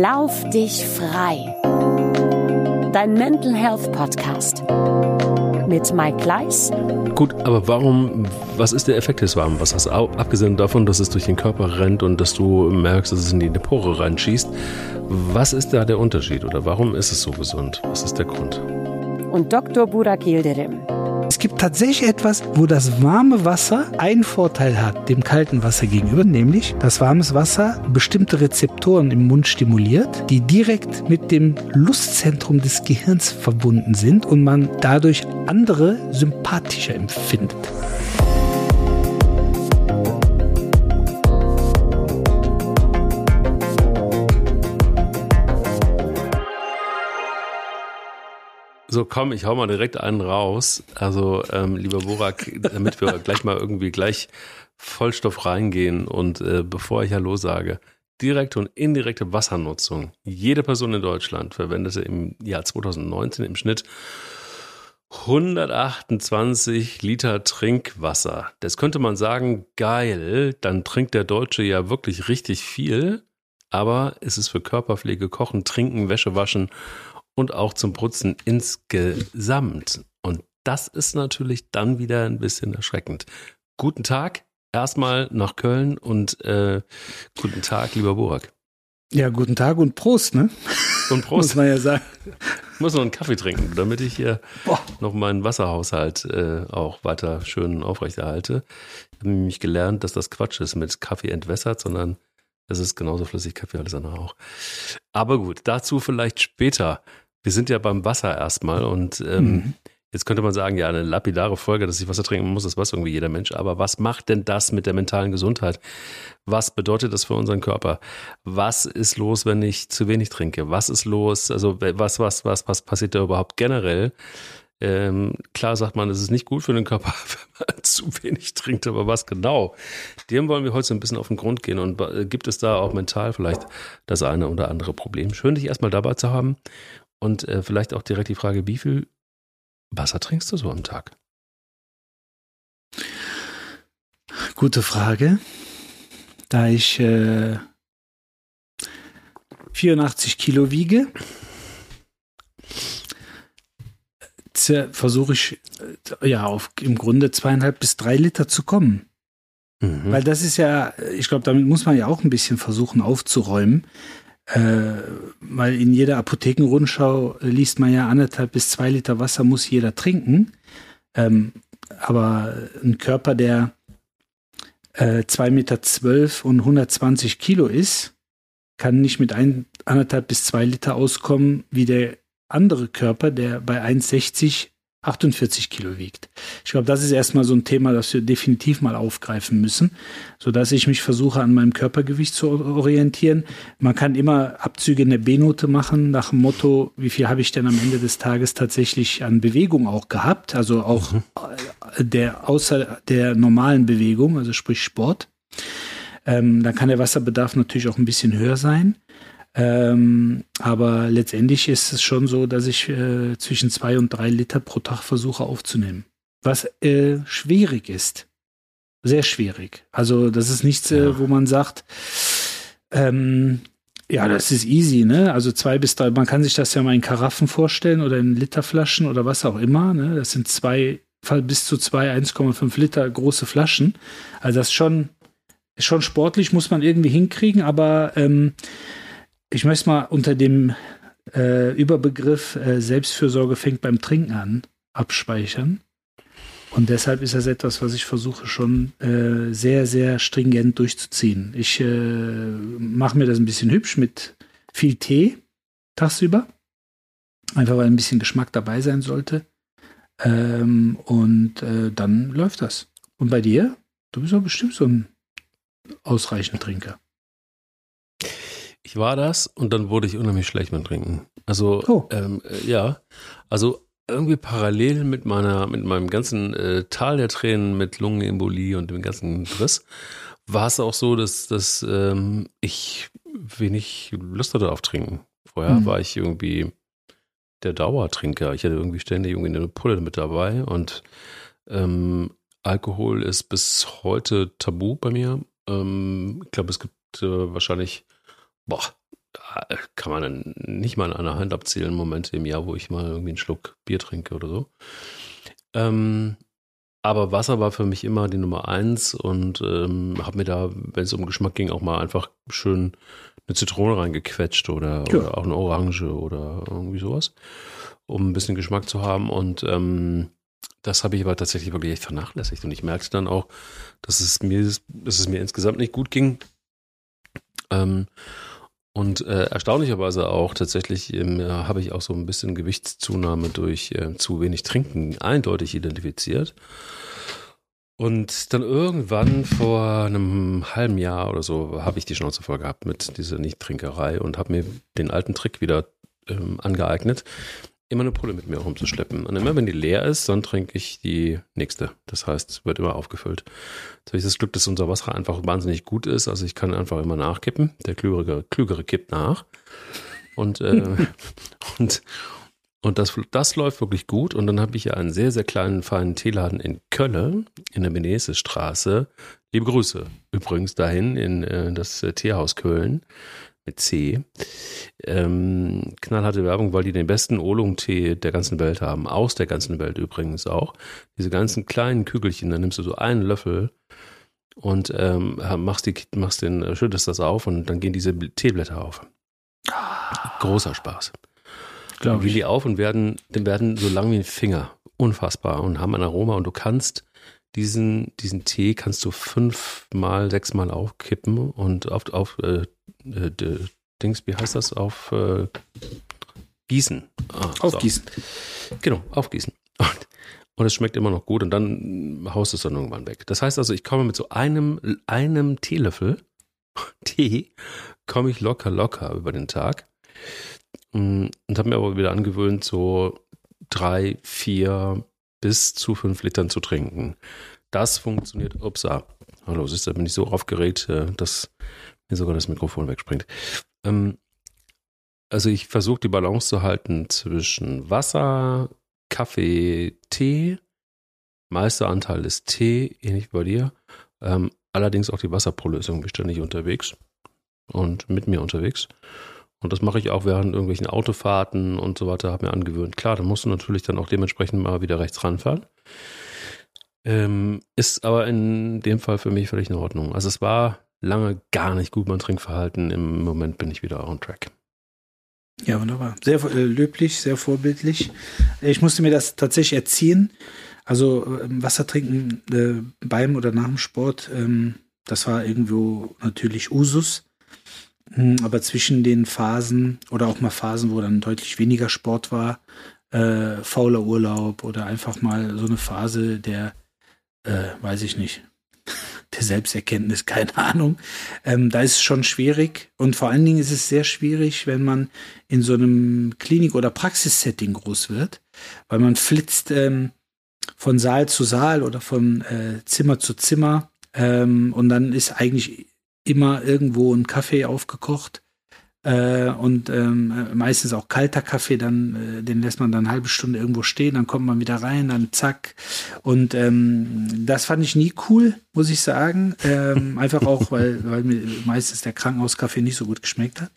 Lauf dich frei. Dein Mental Health Podcast mit Mike Gleis. Gut, aber warum, was ist der Effekt des warmen Wassers? Abgesehen davon, dass es durch den Körper rennt und dass du merkst, dass es in die Pore reinschießt. Was ist da der Unterschied oder warum ist es so gesund? Was ist der Grund? Und Dr. Burak Yildirim es gibt tatsächlich etwas, wo das warme Wasser einen Vorteil hat dem kalten Wasser gegenüber, nämlich dass warmes Wasser bestimmte Rezeptoren im Mund stimuliert, die direkt mit dem Lustzentrum des Gehirns verbunden sind und man dadurch andere sympathischer empfindet. So, komm, ich hau mal direkt einen raus. Also, ähm, lieber Borak, damit wir gleich mal irgendwie gleich Vollstoff reingehen und äh, bevor ich Hallo sage, direkte und indirekte Wassernutzung. Jede Person in Deutschland verwendete im Jahr 2019 im Schnitt 128 Liter Trinkwasser. Das könnte man sagen, geil, dann trinkt der Deutsche ja wirklich richtig viel. Aber es ist für Körperpflege, Kochen, Trinken, Wäsche waschen und auch zum Putzen insgesamt. Und das ist natürlich dann wieder ein bisschen erschreckend. Guten Tag, erstmal nach Köln und äh, guten Tag, lieber Burak. Ja, guten Tag und Prost, ne? Und Prost. Muss man ja sagen. Ich muss noch einen Kaffee trinken, damit ich hier Boah. noch meinen Wasserhaushalt äh, auch weiter schön aufrechterhalte. Ich habe nämlich gelernt, dass das Quatsch ist mit Kaffee entwässert, sondern es ist genauso flüssig Kaffee, alles andere auch. Aber gut, dazu vielleicht später. Wir sind ja beim Wasser erstmal und ähm, mhm. jetzt könnte man sagen, ja, eine lapidare Folge, dass ich Wasser trinken muss, das weiß irgendwie jeder Mensch. Aber was macht denn das mit der mentalen Gesundheit? Was bedeutet das für unseren Körper? Was ist los, wenn ich zu wenig trinke? Was ist los? Also was, was, was, was passiert da überhaupt generell? Ähm, klar sagt man, es ist nicht gut für den Körper, wenn man zu wenig trinkt, aber was genau? Dem wollen wir heute so ein bisschen auf den Grund gehen und äh, gibt es da auch mental vielleicht das eine oder andere Problem? Schön, dich erstmal dabei zu haben und äh, vielleicht auch direkt die Frage, wie viel Wasser trinkst du so am Tag? Gute Frage. Da ich äh, 84 Kilo wiege, versuche ich äh, ja auf im Grunde zweieinhalb bis drei Liter zu kommen. Mhm. Weil das ist ja, ich glaube, damit muss man ja auch ein bisschen versuchen aufzuräumen. Äh, weil in jeder Apothekenrundschau liest man ja anderthalb bis zwei Liter Wasser muss jeder trinken. Ähm, aber ein Körper, der äh, 2,12 Meter zwölf und 120 Kilo ist, kann nicht mit ein, anderthalb bis zwei Liter auskommen, wie der andere Körper, der bei 1,60 48 Kilo wiegt. Ich glaube, das ist erstmal so ein Thema, das wir definitiv mal aufgreifen müssen, sodass ich mich versuche, an meinem Körpergewicht zu orientieren. Man kann immer Abzüge in der B-Note machen, nach dem Motto, wie viel habe ich denn am Ende des Tages tatsächlich an Bewegung auch gehabt, also auch mhm. der, außer der normalen Bewegung, also sprich Sport. Ähm, dann kann der Wasserbedarf natürlich auch ein bisschen höher sein. Ähm, aber letztendlich ist es schon so, dass ich äh, zwischen zwei und drei Liter pro Tag versuche aufzunehmen. Was äh, schwierig ist. Sehr schwierig. Also das ist nichts, äh, ja. wo man sagt, ähm, ja, das ist easy, ne? Also zwei bis drei, man kann sich das ja mal in Karaffen vorstellen oder in Literflaschen oder was auch immer, ne? Das sind zwei, bis zu zwei 1,5 Liter große Flaschen. Also das ist schon, ist schon sportlich, muss man irgendwie hinkriegen, aber ähm, ich möchte mal unter dem äh, Überbegriff äh, Selbstfürsorge fängt beim Trinken an abspeichern. Und deshalb ist das etwas, was ich versuche schon äh, sehr, sehr stringent durchzuziehen. Ich äh, mache mir das ein bisschen hübsch mit viel Tee tagsüber. Einfach weil ein bisschen Geschmack dabei sein sollte. Ähm, und äh, dann läuft das. Und bei dir? Du bist doch bestimmt so ein ausreichend Trinker. Ich war das und dann wurde ich unheimlich schlecht mit Trinken. Also, oh. ähm, äh, ja, also irgendwie parallel mit meiner, mit meinem ganzen äh, Tal der Tränen, mit Lungenembolie und dem ganzen Driss, war es auch so, dass, dass ähm, ich wenig Lust hatte auf Trinken. Vorher mhm. war ich irgendwie der Dauertrinker. Ich hatte irgendwie ständig irgendwie eine Pulle mit dabei und ähm, Alkohol ist bis heute tabu bei mir. Ähm, ich glaube, es gibt äh, wahrscheinlich boah, äh, kann man dann nicht mal an einer Hand abzählen, Momente im Jahr, wo ich mal irgendwie einen Schluck Bier trinke oder so. Ähm, aber Wasser war für mich immer die Nummer eins und ähm, habe mir da, wenn es um Geschmack ging, auch mal einfach schön eine Zitrone reingequetscht oder, ja. oder auch eine Orange oder irgendwie sowas, um ein bisschen Geschmack zu haben. Und ähm, das habe ich aber tatsächlich wirklich echt vernachlässigt. Und ich merkte dann auch, dass es mir, dass es mir insgesamt nicht gut ging. Ähm, und äh, erstaunlicherweise auch tatsächlich ähm, habe ich auch so ein bisschen Gewichtszunahme durch äh, zu wenig Trinken eindeutig identifiziert. Und dann irgendwann vor einem halben Jahr oder so habe ich die Schnauze voll gehabt mit dieser Nichttrinkerei und habe mir den alten Trick wieder ähm, angeeignet, immer eine Pulle mit mir rumzuschleppen. Und immer wenn die leer ist, dann trinke ich die nächste. Das heißt, es wird immer aufgefüllt. Jetzt habe ich das Glück, dass unser Wasser einfach wahnsinnig gut ist. Also ich kann einfach immer nachkippen. Der Klügere, Klügere kippt nach. Und, äh, und, und das, das läuft wirklich gut. Und dann habe ich ja einen sehr, sehr kleinen, feinen Teeladen in Köln, in der Benesestraße. Liebe Grüße übrigens dahin in äh, das äh, Teehaus Köln mit C. Ähm, knallharte Werbung, weil die den besten Oolong-Tee der ganzen Welt haben. Aus der ganzen Welt übrigens auch. Diese ganzen kleinen Kügelchen, da nimmst du so einen Löffel und ähm, machst, die, machst den, äh, schüttest das auf und dann gehen diese Teeblätter auf. Großer Spaß. Glaube gehen die auf und werden, werden so lang wie ein Finger. Unfassbar und haben ein Aroma und du kannst diesen, diesen Tee kannst du fünfmal, sechsmal aufkippen und auf, auf äh, äh, Dings, wie heißt das? Auf äh, Gießen. Ah, aufgießen. So. Genau, aufgießen. Und, und es schmeckt immer noch gut und dann haust es dann irgendwann weg. Das heißt also, ich komme mit so einem, einem Teelöffel Tee, komme ich locker, locker über den Tag. Mm, und habe mir aber wieder angewöhnt, so drei, vier bis zu fünf Litern zu trinken. Das funktioniert. Upsa. Hallo, siehst du, bin ich so aufgeregt, äh, dass mir sogar das Mikrofon wegspringt. Ähm, also ich versuche die Balance zu halten zwischen Wasser, Kaffee, Tee. Meister Anteil ist Tee, ähnlich wie bei dir. Ähm, allerdings auch die Wasserprolösung bin ständig unterwegs und mit mir unterwegs. Und das mache ich auch während irgendwelchen Autofahrten und so weiter, habe mir angewöhnt. Klar, da musst du natürlich dann auch dementsprechend mal wieder rechts ranfahren. Ähm, ist aber in dem Fall für mich völlig in Ordnung. Also es war lange gar nicht gut mein Trinkverhalten. Im Moment bin ich wieder on track. Ja, wunderbar. Sehr äh, löblich, sehr vorbildlich. Ich musste mir das tatsächlich erziehen. Also ähm, Wasser trinken äh, beim oder nach dem Sport, ähm, das war irgendwo natürlich Usus. Hm, aber zwischen den Phasen oder auch mal Phasen, wo dann deutlich weniger Sport war, äh, fauler Urlaub oder einfach mal so eine Phase der, äh, weiß ich nicht, der Selbsterkenntnis, keine Ahnung. Ähm, da ist es schon schwierig und vor allen Dingen ist es sehr schwierig, wenn man in so einem Klinik- oder Praxissetting groß wird, weil man flitzt ähm, von Saal zu Saal oder von äh, Zimmer zu Zimmer ähm, und dann ist eigentlich immer irgendwo ein Kaffee aufgekocht äh, und ähm, meistens auch kalter Kaffee, dann äh, den lässt man dann eine halbe Stunde irgendwo stehen, dann kommt man wieder rein, dann zack. Und ähm, das fand ich nie cool, muss ich sagen. Ähm, einfach auch, weil, weil mir meistens der Krankenhauskaffee nicht so gut geschmeckt hat.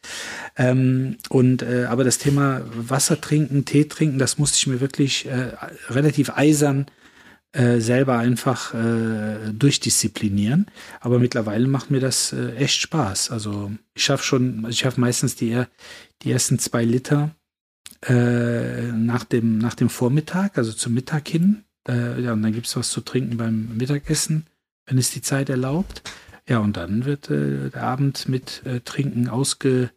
Ähm, und äh, aber das Thema Wasser trinken, Tee trinken, das musste ich mir wirklich äh, relativ eisern äh, selber einfach äh, durchdisziplinieren. Aber mittlerweile macht mir das äh, echt Spaß. Also ich schaffe schon, ich schaffe meistens die, die ersten zwei Liter äh, nach, dem, nach dem Vormittag, also zum Mittag hin. Ja, und dann gibt es was zu trinken beim Mittagessen, wenn es die Zeit erlaubt. Ja, und dann wird äh, der Abend mit äh, Trinken ausge,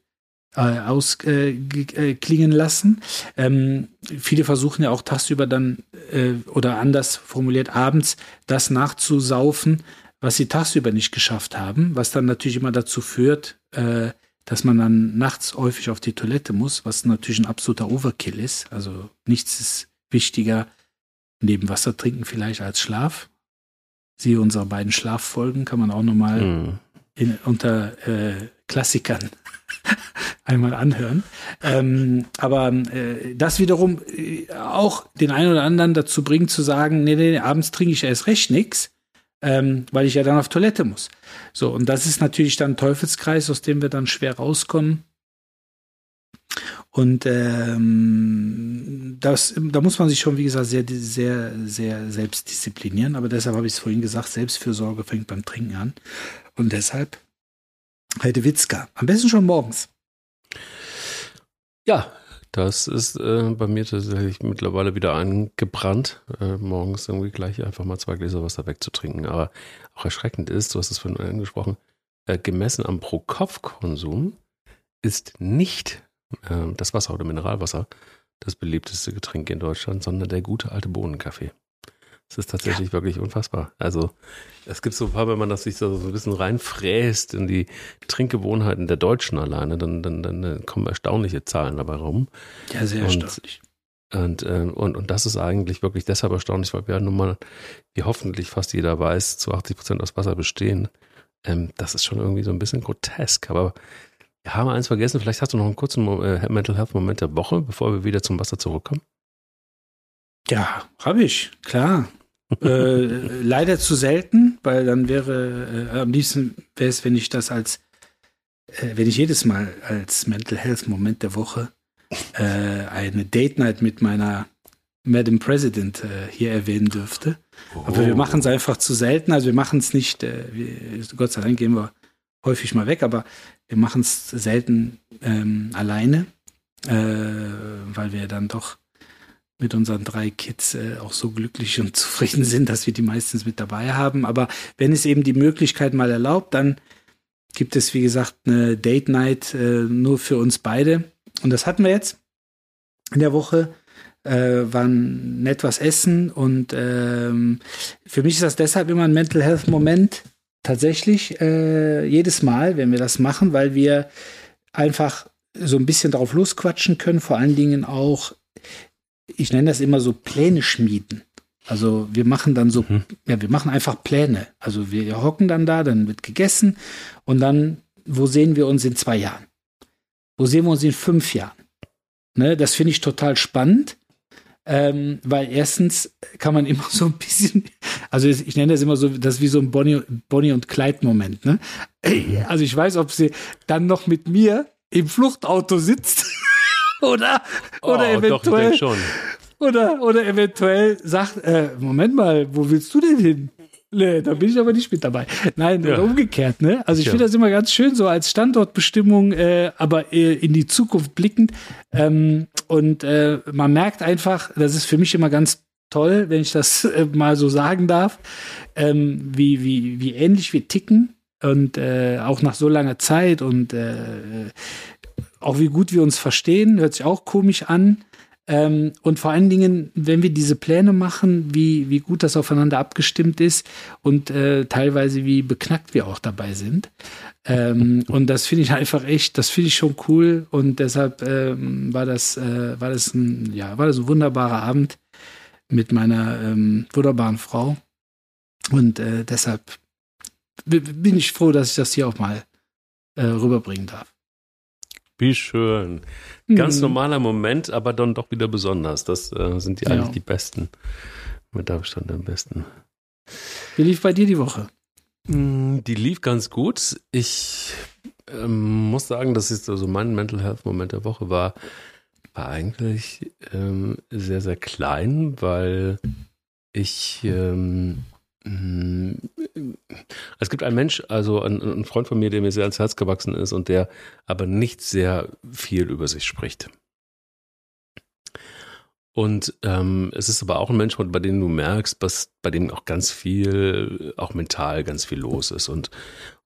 äh, ausklingen äh, lassen. Ähm, viele versuchen ja auch tagsüber dann äh, oder anders formuliert abends das nachzusaufen, was sie tagsüber nicht geschafft haben, was dann natürlich immer dazu führt, äh, dass man dann nachts häufig auf die Toilette muss, was natürlich ein absoluter Overkill ist. Also nichts ist wichtiger neben Wasser trinken vielleicht als Schlaf. Siehe unsere beiden Schlaffolgen, kann man auch nochmal in, unter äh, Klassikern einmal anhören. Ähm, aber äh, das wiederum äh, auch den einen oder anderen dazu bringt zu sagen, nee, nee, abends trinke ich erst recht nichts, ähm, weil ich ja dann auf Toilette muss. So, und das ist natürlich dann ein Teufelskreis, aus dem wir dann schwer rauskommen. Und ähm, das, da muss man sich schon, wie gesagt, sehr, sehr, sehr selbst disziplinieren. Aber deshalb habe ich es vorhin gesagt, Selbstfürsorge fängt beim Trinken an. Und deshalb heute Witzka. Am besten schon morgens. Ja, das ist äh, bei mir tatsächlich mittlerweile wieder angebrannt, äh, morgens irgendwie gleich einfach mal zwei Gläser Wasser wegzutrinken. Aber auch erschreckend ist, du hast es vorhin angesprochen, äh, gemessen am Pro-Kopf-Konsum ist nicht äh, das Wasser oder Mineralwasser das beliebteste Getränk in Deutschland, sondern der gute alte Bohnenkaffee. Das ist tatsächlich ja. wirklich unfassbar. Also es gibt so ein paar, wenn man das sich so, ein bisschen reinfräst in die Trinkgewohnheiten der Deutschen alleine, dann, dann, dann kommen erstaunliche Zahlen dabei rum. Ja, sehr und, erstaunlich. Und, äh, und, und das ist eigentlich wirklich deshalb erstaunlich, weil wir ja nun mal, wie hoffentlich fast jeder weiß, zu 80 Prozent aus Wasser bestehen. Ähm, das ist schon irgendwie so ein bisschen grotesk, aber wir haben eins vergessen, vielleicht hast du noch einen kurzen äh, Mental Health Moment der Woche, bevor wir wieder zum Wasser zurückkommen. Ja, habe ich, klar äh, leider zu selten, weil dann wäre äh, am liebsten wäre es, wenn ich das als, äh, wenn ich jedes Mal als Mental Health Moment der Woche äh, eine Date Night mit meiner Madam President äh, hier erwähnen dürfte. Oh. Aber wir machen es einfach zu selten. Also wir machen es nicht, äh, wir, Gott sei Dank gehen wir häufig mal weg, aber wir machen es selten ähm, alleine, weil wir dann doch mit unseren drei Kids äh, auch so glücklich und zufrieden sind, dass wir die meistens mit dabei haben. Aber wenn es eben die Möglichkeit mal erlaubt, dann gibt es, wie gesagt, eine Date Night äh, nur für uns beide. Und das hatten wir jetzt in der Woche. Äh, waren nett was essen und ähm, für mich ist das deshalb immer ein Mental Health Moment tatsächlich äh, jedes Mal, wenn wir das machen, weil wir einfach so ein bisschen darauf losquatschen können, vor allen Dingen auch ich nenne das immer so Pläne schmieden. Also wir machen dann so, mhm. ja, wir machen einfach Pläne. Also wir hocken dann da, dann wird gegessen und dann, wo sehen wir uns in zwei Jahren? Wo sehen wir uns in fünf Jahren? Ne, das finde ich total spannend, ähm, weil erstens kann man immer so ein bisschen, also ich nenne das immer so, das ist wie so ein Bonnie, Bonnie und Clyde-Moment. Ne? Also ich weiß, ob sie dann noch mit mir im Fluchtauto sitzt oder, oder oh, eventuell. Doch, schon. Oder, oder eventuell sagt, äh, Moment mal, wo willst du denn hin? Nee, da bin ich aber nicht mit dabei. Nein, ja. oder umgekehrt, ne? Also ich ja. finde das immer ganz schön, so als Standortbestimmung, äh, aber äh, in die Zukunft blickend. Ähm, und äh, man merkt einfach, das ist für mich immer ganz toll, wenn ich das äh, mal so sagen darf, ähm, wie, wie, wie ähnlich wir ticken und äh, auch nach so langer Zeit und äh, auch wie gut wir uns verstehen, hört sich auch komisch an. Ähm, und vor allen Dingen, wenn wir diese Pläne machen, wie, wie gut das aufeinander abgestimmt ist und äh, teilweise wie beknackt wir auch dabei sind. Ähm, und das finde ich einfach echt, das finde ich schon cool und deshalb ähm, war das, äh, war das ein, ja, war das ein wunderbarer Abend mit meiner ähm, wunderbaren Frau. Und äh, deshalb bin ich froh, dass ich das hier auch mal äh, rüberbringen darf. Wie schön. Ganz mhm. normaler Moment, aber dann doch wieder besonders. Das äh, sind die ja. eigentlich die besten. Mit Abstand am besten. Wie lief bei dir die Woche? Mm, die lief ganz gut. Ich ähm, muss sagen, dass ist also mein Mental Health Moment der Woche war, war eigentlich ähm, sehr, sehr klein, weil ich ähm, es gibt einen Mensch, also ein, Freund von mir, der mir sehr ans Herz gewachsen ist und der aber nicht sehr viel über sich spricht. Und ähm, es ist aber auch ein Mensch, bei dem du merkst, dass bei dem auch ganz viel, auch mental ganz viel los ist. Und,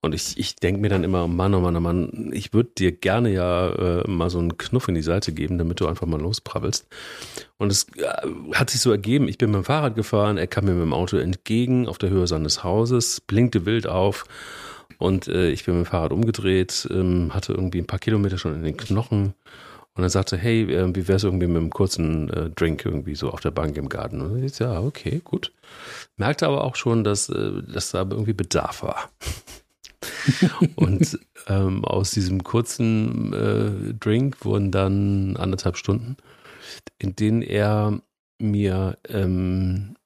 und ich, ich denke mir dann immer, Mann, oh Mann, oh Mann, ich würde dir gerne ja äh, mal so einen Knuff in die Seite geben, damit du einfach mal losprabbelst. Und es äh, hat sich so ergeben, ich bin mit dem Fahrrad gefahren, er kam mir mit dem Auto entgegen auf der Höhe seines Hauses, blinkte wild auf. Und äh, ich bin mit dem Fahrrad umgedreht, ähm, hatte irgendwie ein paar Kilometer schon in den Knochen und er sagte, hey, äh, wie wär's irgendwie mit einem kurzen äh, Drink irgendwie so auf der Bank im Garten? Und ich, ja, okay, gut. Merkte aber auch schon, dass, äh, dass da irgendwie Bedarf war. und ähm, aus diesem kurzen äh, Drink wurden dann anderthalb Stunden, in denen er mir ähm,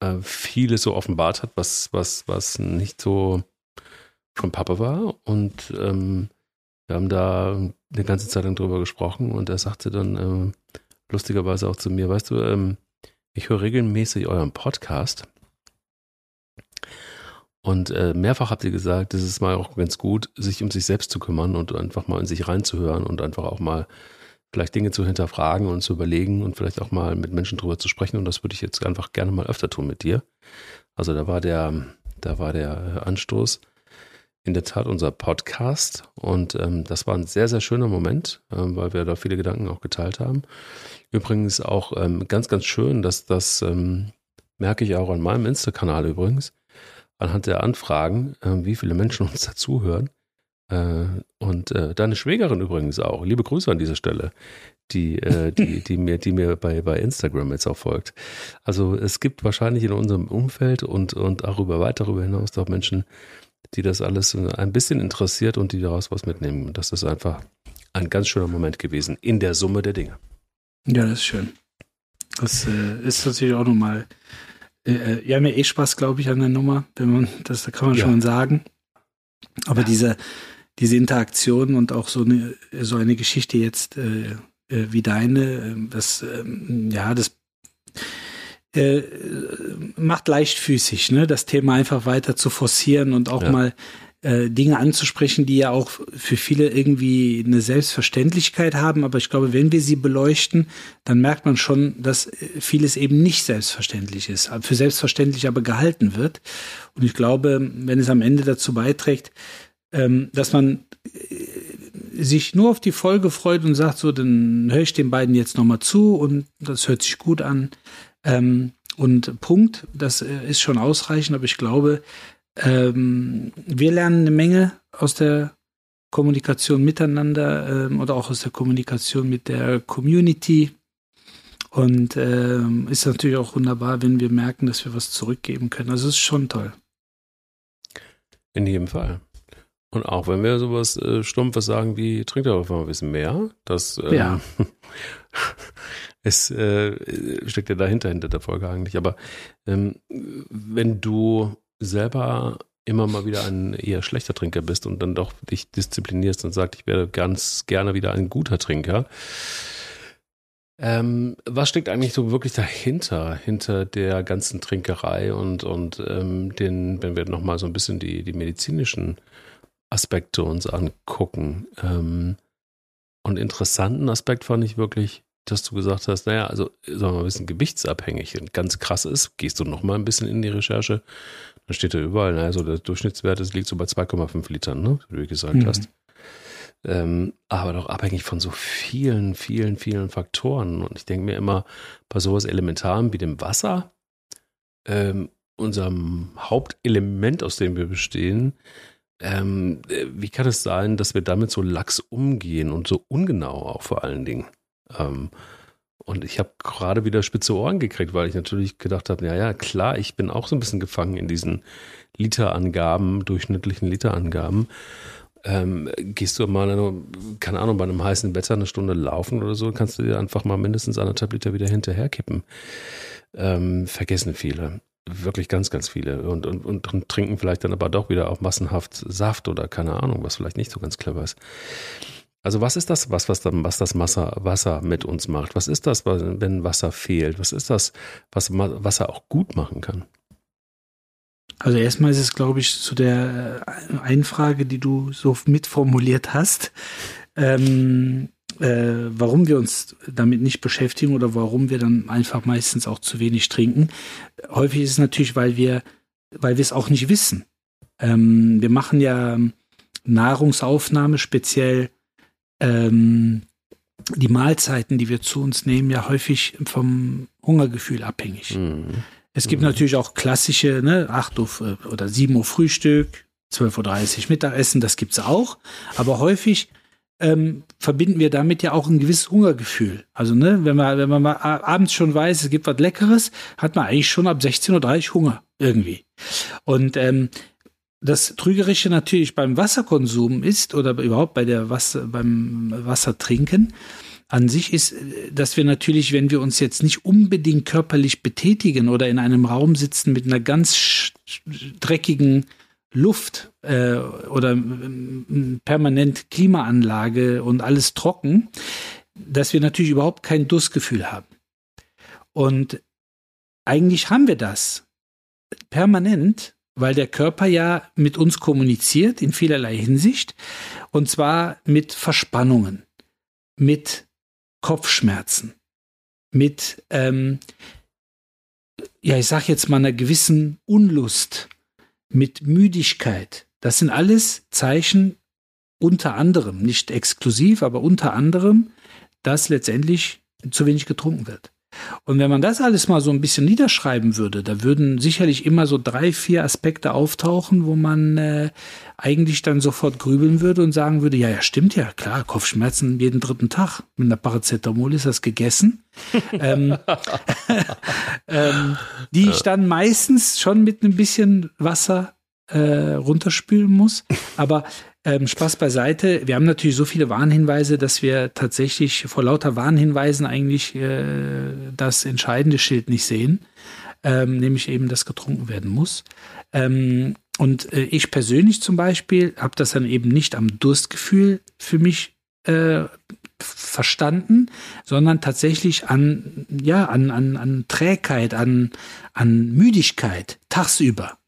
äh, vieles so offenbart hat, was, was, was nicht so von Papa war. Und ähm, wir haben da eine ganze Zeit lang drüber gesprochen und er sagte dann ähm, lustigerweise auch zu mir, weißt du, ähm, ich höre regelmäßig euren Podcast und äh, mehrfach habt ihr gesagt, es ist mal auch ganz gut, sich um sich selbst zu kümmern und einfach mal in sich reinzuhören und einfach auch mal vielleicht Dinge zu hinterfragen und zu überlegen und vielleicht auch mal mit Menschen drüber zu sprechen. Und das würde ich jetzt einfach gerne mal öfter tun mit dir. Also da war der, da war der Anstoß in der Tat unser Podcast und ähm, das war ein sehr, sehr schöner Moment, ähm, weil wir da viele Gedanken auch geteilt haben. Übrigens auch ähm, ganz, ganz schön, dass das ähm, merke ich auch an meinem Insta-Kanal übrigens, anhand der Anfragen, äh, wie viele Menschen uns dazuhören. Äh, und äh, deine Schwägerin übrigens auch. Liebe Grüße an dieser Stelle, die, äh, die, die mir, die mir bei, bei Instagram jetzt auch folgt. Also es gibt wahrscheinlich in unserem Umfeld und, und darüber weit darüber hinaus auch Menschen, die das alles ein bisschen interessiert und die daraus was mitnehmen. Das ist einfach ein ganz schöner Moment gewesen in der Summe der Dinge. Ja, das ist schön. Das äh, ist natürlich auch nochmal äh, äh, wir haben ja eh Spaß, glaube ich, an der Nummer, wenn man, das da kann man ja. schon sagen. Aber ja. diese, diese Interaktion und auch so eine, so eine Geschichte jetzt äh, äh wie deine, äh, das, äh, ja, das äh, macht leichtfüßig, ne, das Thema einfach weiter zu forcieren und auch ja. mal äh, Dinge anzusprechen, die ja auch für viele irgendwie eine Selbstverständlichkeit haben. Aber ich glaube, wenn wir sie beleuchten, dann merkt man schon, dass vieles eben nicht selbstverständlich ist, für selbstverständlich aber gehalten wird. Und ich glaube, wenn es am Ende dazu beiträgt, ähm, dass man äh, sich nur auf die Folge freut und sagt, so, dann höre ich den beiden jetzt nochmal zu und das hört sich gut an. Ähm, und Punkt, das äh, ist schon ausreichend, aber ich glaube, ähm, wir lernen eine Menge aus der Kommunikation miteinander ähm, oder auch aus der Kommunikation mit der Community. Und ähm, ist natürlich auch wunderbar, wenn wir merken, dass wir was zurückgeben können. Also es ist schon toll. In jedem Fall. Und auch wenn wir sowas äh, Stumpfes sagen wie, trink doch einfach mal ein bisschen mehr, das ähm, ja. es äh, steckt ja dahinter, hinter der Folge eigentlich. Aber ähm, wenn du selber immer mal wieder ein eher schlechter Trinker bist und dann doch dich disziplinierst und sagst, ich werde ganz gerne wieder ein guter Trinker. Ähm, was steckt eigentlich so wirklich dahinter, hinter der ganzen Trinkerei und, und ähm, den, wenn wir nochmal so ein bisschen die, die medizinischen Aspekte uns angucken? Ähm, und interessanten Aspekt fand ich wirklich, dass du gesagt hast, naja, also sagen wir mal ein bisschen gewichtsabhängig und ganz krass ist, gehst du nochmal ein bisschen in die Recherche, dann steht da überall, also der Durchschnittswert ist, liegt so bei 2,5 Litern, ne, wie du gesagt mhm. hast. Ähm, aber doch abhängig von so vielen, vielen, vielen Faktoren. Und ich denke mir immer, bei sowas Elementarem wie dem Wasser, ähm, unserem Hauptelement, aus dem wir bestehen, ähm, äh, wie kann es sein, dass wir damit so lax umgehen und so ungenau auch vor allen Dingen? Ähm, und ich habe gerade wieder spitze Ohren gekriegt, weil ich natürlich gedacht habe, ja, ja, klar, ich bin auch so ein bisschen gefangen in diesen Literangaben, durchschnittlichen Literangaben. Ähm, gehst du mal, keine Ahnung, bei einem heißen Wetter eine Stunde laufen oder so, kannst du dir einfach mal mindestens anderthalb Liter wieder hinterherkippen. Ähm, vergessen viele. Wirklich ganz, ganz viele. Und, und, und trinken vielleicht dann aber doch wieder auch massenhaft Saft oder keine Ahnung, was vielleicht nicht so ganz clever ist. Also was ist das, was, was, was das Wasser, Wasser mit uns macht? Was ist das, wenn Wasser fehlt? Was ist das, was Wasser auch gut machen kann? Also erstmal ist es, glaube ich, zu der äh, einen Frage, die du so mitformuliert hast, ähm, äh, warum wir uns damit nicht beschäftigen oder warum wir dann einfach meistens auch zu wenig trinken. Häufig ist es natürlich, weil wir, weil wir es auch nicht wissen. Ähm, wir machen ja Nahrungsaufnahme speziell ähm, die Mahlzeiten, die wir zu uns nehmen, ja häufig vom Hungergefühl abhängig. Mhm. Es gibt mhm. natürlich auch klassische, ne, 8 Uhr äh, oder 7 Uhr Frühstück, 12.30 Uhr Mittagessen, das gibt's auch. Aber häufig ähm, verbinden wir damit ja auch ein gewisses Hungergefühl. Also, ne, wenn man, wenn man mal abends schon weiß, es gibt was Leckeres, hat man eigentlich schon ab 16.30 Uhr Hunger irgendwie. Und ähm, das Trügerische natürlich beim Wasserkonsum ist oder überhaupt bei der Wasser, beim Wassertrinken an sich ist, dass wir natürlich, wenn wir uns jetzt nicht unbedingt körperlich betätigen oder in einem Raum sitzen mit einer ganz dreckigen Luft äh, oder permanent Klimaanlage und alles trocken, dass wir natürlich überhaupt kein Durstgefühl haben. Und eigentlich haben wir das permanent, weil der Körper ja mit uns kommuniziert in vielerlei Hinsicht und zwar mit Verspannungen, mit Kopfschmerzen, mit ähm, ja, ich sag jetzt mal einer gewissen Unlust, mit Müdigkeit. Das sind alles Zeichen unter anderem, nicht exklusiv, aber unter anderem, dass letztendlich zu wenig getrunken wird. Und wenn man das alles mal so ein bisschen niederschreiben würde, da würden sicherlich immer so drei, vier Aspekte auftauchen, wo man äh, eigentlich dann sofort grübeln würde und sagen würde, ja, ja, stimmt ja, klar, Kopfschmerzen jeden dritten Tag. Mit einer Paracetamol ist das gegessen. ähm, ähm, die ich dann meistens schon mit ein bisschen Wasser äh, runterspülen muss. Aber ähm, Spaß beiseite. Wir haben natürlich so viele Warnhinweise, dass wir tatsächlich vor lauter Warnhinweisen eigentlich äh, das entscheidende Schild nicht sehen, ähm, nämlich eben, dass getrunken werden muss. Ähm, und äh, ich persönlich zum Beispiel habe das dann eben nicht am Durstgefühl für mich äh, verstanden, sondern tatsächlich an, ja, an, an, an Trägheit, an, an Müdigkeit tagsüber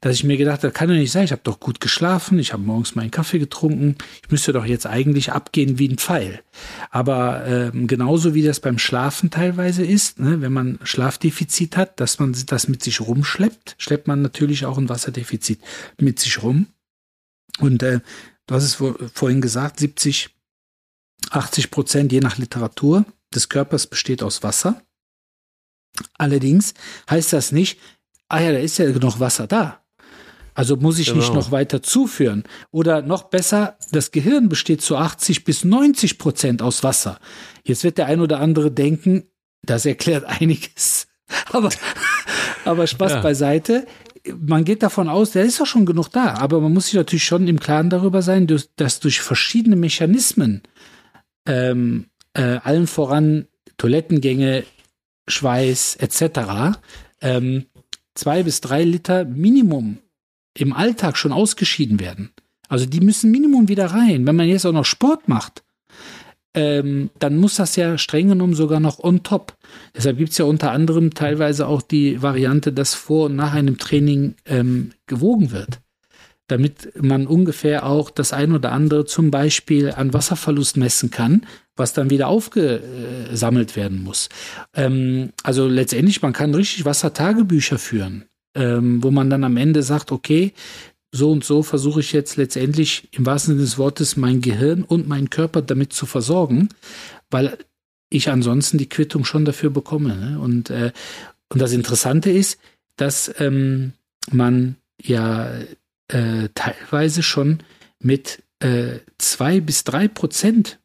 dass ich mir gedacht habe, kann doch nicht sein, ich habe doch gut geschlafen, ich habe morgens meinen Kaffee getrunken, ich müsste doch jetzt eigentlich abgehen wie ein Pfeil. Aber ähm, genauso wie das beim Schlafen teilweise ist, ne, wenn man Schlafdefizit hat, dass man das mit sich rumschleppt, schleppt man natürlich auch ein Wasserdefizit mit sich rum. Und äh, du hast es vor, vorhin gesagt, 70, 80 Prozent je nach Literatur des Körpers besteht aus Wasser. Allerdings heißt das nicht, ah ja, da ist ja genug Wasser da. Also muss ich genau. nicht noch weiter zuführen. Oder noch besser, das Gehirn besteht zu 80 bis 90 Prozent aus Wasser. Jetzt wird der ein oder andere denken, das erklärt einiges. Aber, aber Spaß ja. beiseite. Man geht davon aus, der ist doch schon genug da. Aber man muss sich natürlich schon im Klaren darüber sein, dass durch verschiedene Mechanismen, ähm, äh, allen voran Toilettengänge, Schweiß etc., ähm, zwei bis drei Liter Minimum im Alltag schon ausgeschieden werden. Also die müssen Minimum wieder rein. Wenn man jetzt auch noch Sport macht, ähm, dann muss das ja streng genommen sogar noch on top. Deshalb gibt es ja unter anderem teilweise auch die Variante, dass vor und nach einem Training ähm, gewogen wird. Damit man ungefähr auch das ein oder andere zum Beispiel an Wasserverlust messen kann, was dann wieder aufgesammelt werden muss. Ähm, also letztendlich, man kann richtig Wassertagebücher führen ähm, wo man dann am Ende sagt, okay, so und so versuche ich jetzt letztendlich im wahrsten Sinne des Wortes mein Gehirn und meinen Körper damit zu versorgen, weil ich ansonsten die Quittung schon dafür bekomme. Ne? Und, äh, und das Interessante ist, dass ähm, man ja äh, teilweise schon mit äh, zwei bis drei Prozent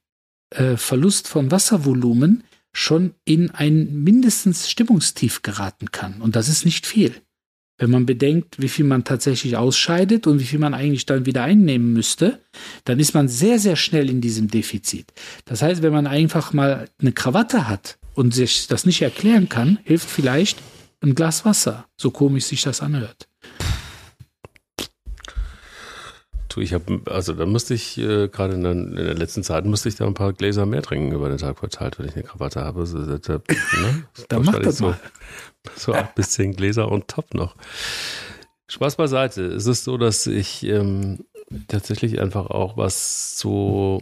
äh, Verlust von Wasservolumen schon in ein mindestens Stimmungstief geraten kann. Und das ist nicht viel. Wenn man bedenkt, wie viel man tatsächlich ausscheidet und wie viel man eigentlich dann wieder einnehmen müsste, dann ist man sehr, sehr schnell in diesem Defizit. Das heißt, wenn man einfach mal eine Krawatte hat und sich das nicht erklären kann, hilft vielleicht ein Glas Wasser, so komisch sich das anhört. Du, ich habe, also da musste ich äh, gerade in, in, der letzten Zeit musste ich da ein paar Gläser mehr trinken über den Tag verteilt, wenn ich eine Krawatte habe. So, das, ne? da mach das so. mal. So acht bis zehn Gläser und top noch. Spaß beiseite. Es ist so, dass ich ähm, tatsächlich einfach auch was so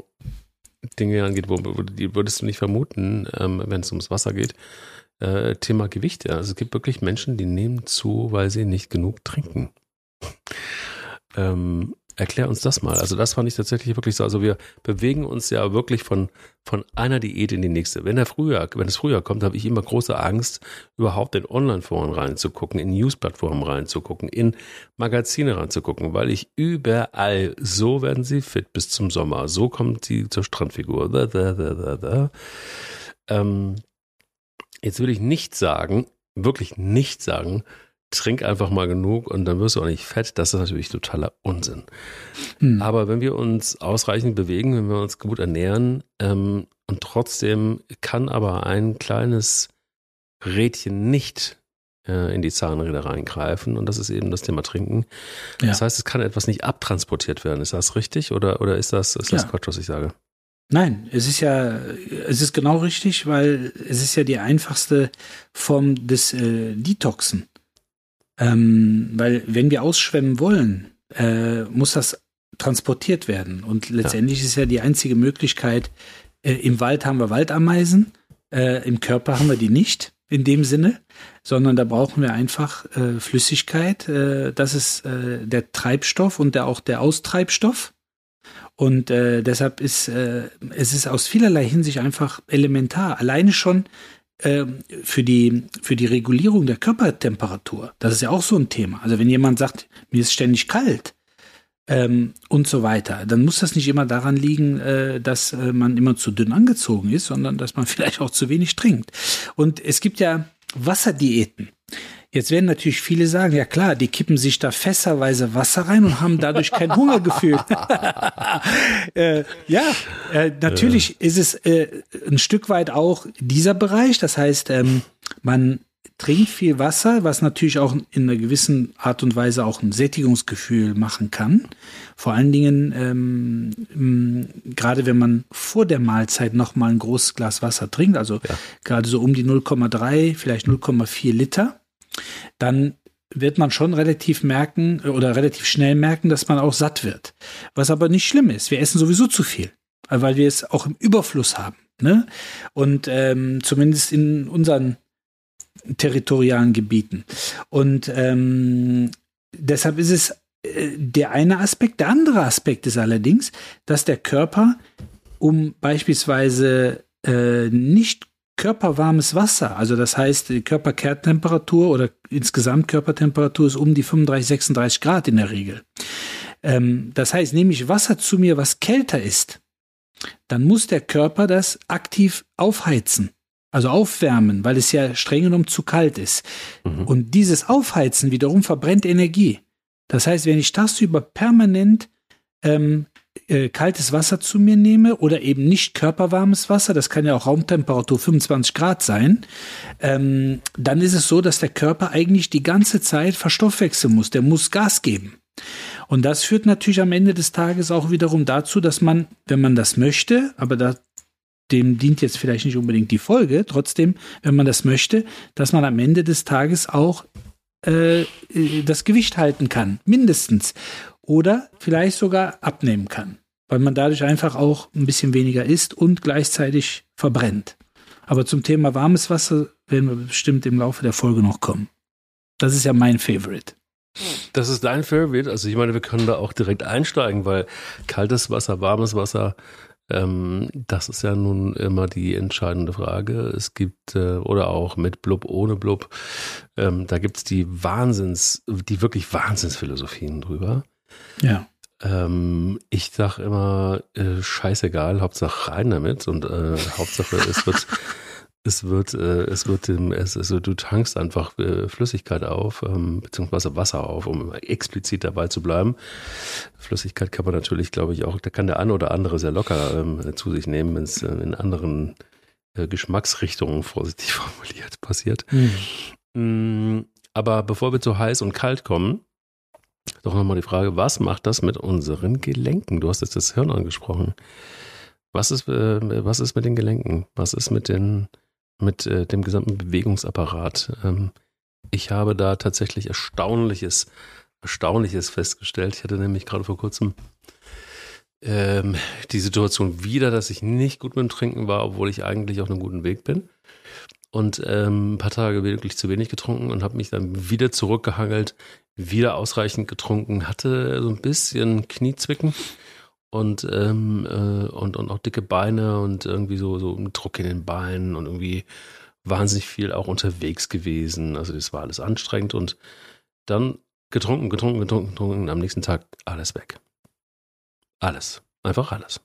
Dinge angeht, wo, wo die würdest du nicht vermuten, ähm, wenn es ums Wasser geht. Äh, Thema Gewicht. Ja. Also es gibt wirklich Menschen, die nehmen zu, weil sie nicht genug trinken. ähm, Erklär uns das mal. Also das fand ich tatsächlich wirklich so. Also wir bewegen uns ja wirklich von, von einer Diät in die nächste. Wenn der Frühjahr, wenn es früher kommt, habe ich immer große Angst, überhaupt in Online-Foren reinzugucken, in News-Plattformen reinzugucken, in Magazine reinzugucken, weil ich überall, so werden sie fit bis zum Sommer, so kommt sie zur Strandfigur. Da, da, da, da, da. Ähm, jetzt will ich nicht sagen, wirklich nicht sagen, trink einfach mal genug und dann wirst du auch nicht fett. Das ist natürlich totaler Unsinn. Hm. Aber wenn wir uns ausreichend bewegen, wenn wir uns gut ernähren ähm, und trotzdem kann aber ein kleines Rädchen nicht äh, in die Zahnräder reingreifen. Und das ist eben das Thema Trinken. Ja. Das heißt, es kann etwas nicht abtransportiert werden. Ist das richtig oder, oder ist das, ist das ja. Quatsch, was ich sage? Nein, es ist ja, es ist genau richtig, weil es ist ja die einfachste Form des äh, Detoxen. Ähm, weil wenn wir ausschwemmen wollen, äh, muss das transportiert werden. Und letztendlich ja. ist ja die einzige Möglichkeit, äh, im Wald haben wir Waldameisen, äh, im Körper haben wir die nicht in dem Sinne, sondern da brauchen wir einfach äh, Flüssigkeit. Äh, das ist äh, der Treibstoff und der, auch der Austreibstoff. Und deshalb ist es ist aus vielerlei Hinsicht einfach elementar. Alleine schon für die für die Regulierung der Körpertemperatur. Das ist ja auch so ein Thema. Also wenn jemand sagt, mir ist ständig kalt, ähm, und so weiter. Dann muss das nicht immer daran liegen, äh, dass äh, man immer zu dünn angezogen ist, sondern dass man vielleicht auch zu wenig trinkt. Und es gibt ja Wasserdiäten. Jetzt werden natürlich viele sagen, ja klar, die kippen sich da fässerweise Wasser rein und haben dadurch kein Hungergefühl. äh, ja, äh, natürlich ja. ist es äh, ein Stück weit auch dieser Bereich. Das heißt, ähm, man trinkt viel Wasser, was natürlich auch in einer gewissen Art und Weise auch ein Sättigungsgefühl machen kann. Vor allen Dingen, ähm, gerade wenn man vor der Mahlzeit noch mal ein großes Glas Wasser trinkt, also ja. gerade so um die 0,3, vielleicht 0,4 Liter, dann wird man schon relativ merken oder relativ schnell merken, dass man auch satt wird. Was aber nicht schlimm ist. Wir essen sowieso zu viel, weil wir es auch im Überfluss haben. Ne? Und ähm, zumindest in unseren territorialen Gebieten. Und ähm, deshalb ist es äh, der eine Aspekt. Der andere Aspekt ist allerdings, dass der Körper, um beispielsweise äh, nicht körperwarmes Wasser, also das heißt, die Körperkerntemperatur oder insgesamt Körpertemperatur ist um die 35, 36 Grad in der Regel. Ähm, das heißt, nehme ich Wasser zu mir, was kälter ist, dann muss der Körper das aktiv aufheizen also aufwärmen, weil es ja streng genommen zu kalt ist. Mhm. Und dieses Aufheizen wiederum verbrennt Energie. Das heißt, wenn ich tagsüber permanent ähm, äh, kaltes Wasser zu mir nehme oder eben nicht körperwarmes Wasser, das kann ja auch Raumtemperatur 25 Grad sein, ähm, dann ist es so, dass der Körper eigentlich die ganze Zeit verstoffwechseln muss. Der muss Gas geben. Und das führt natürlich am Ende des Tages auch wiederum dazu, dass man, wenn man das möchte, aber da dem dient jetzt vielleicht nicht unbedingt die Folge, trotzdem, wenn man das möchte, dass man am Ende des Tages auch äh, äh, das Gewicht halten kann, mindestens. Oder vielleicht sogar abnehmen kann, weil man dadurch einfach auch ein bisschen weniger isst und gleichzeitig verbrennt. Aber zum Thema warmes Wasser werden wir bestimmt im Laufe der Folge noch kommen. Das ist ja mein Favorite. Das ist dein Favorite. Also ich meine, wir können da auch direkt einsteigen, weil kaltes Wasser, warmes Wasser, ähm, das ist ja nun immer die entscheidende Frage. Es gibt, äh, oder auch mit Blub, ohne Blub, ähm, da gibt es die Wahnsinns, die wirklich Wahnsinnsphilosophien drüber. Ja. Ähm, ich sag immer, äh, scheißegal, Hauptsache rein damit und äh, Hauptsache es wird es wird, äh, es wird, es, also du tankst einfach äh, Flüssigkeit auf, ähm, beziehungsweise Wasser auf, um explizit dabei zu bleiben. Flüssigkeit kann man natürlich, glaube ich, auch, da kann der eine oder andere sehr locker ähm, zu sich nehmen, wenn es äh, in anderen äh, Geschmacksrichtungen, vorsichtig formuliert, passiert. Mhm. Aber bevor wir zu heiß und kalt kommen, doch nochmal die Frage, was macht das mit unseren Gelenken? Du hast jetzt das Hirn angesprochen. Was ist, äh, was ist mit den Gelenken? Was ist mit den mit äh, dem gesamten Bewegungsapparat. Ähm, ich habe da tatsächlich Erstaunliches, Erstaunliches festgestellt. Ich hatte nämlich gerade vor kurzem ähm, die Situation wieder, dass ich nicht gut mit dem Trinken war, obwohl ich eigentlich auf einem guten Weg bin. Und ähm, ein paar Tage wirklich zu wenig getrunken und habe mich dann wieder zurückgehangelt, wieder ausreichend getrunken, hatte so ein bisschen Kniezwicken und, ähm, äh, und, und auch dicke Beine und irgendwie so, so ein Druck in den Beinen und irgendwie wahnsinnig viel auch unterwegs gewesen. Also das war alles anstrengend und dann getrunken, getrunken, getrunken, getrunken und am nächsten Tag alles weg. Alles. Einfach alles.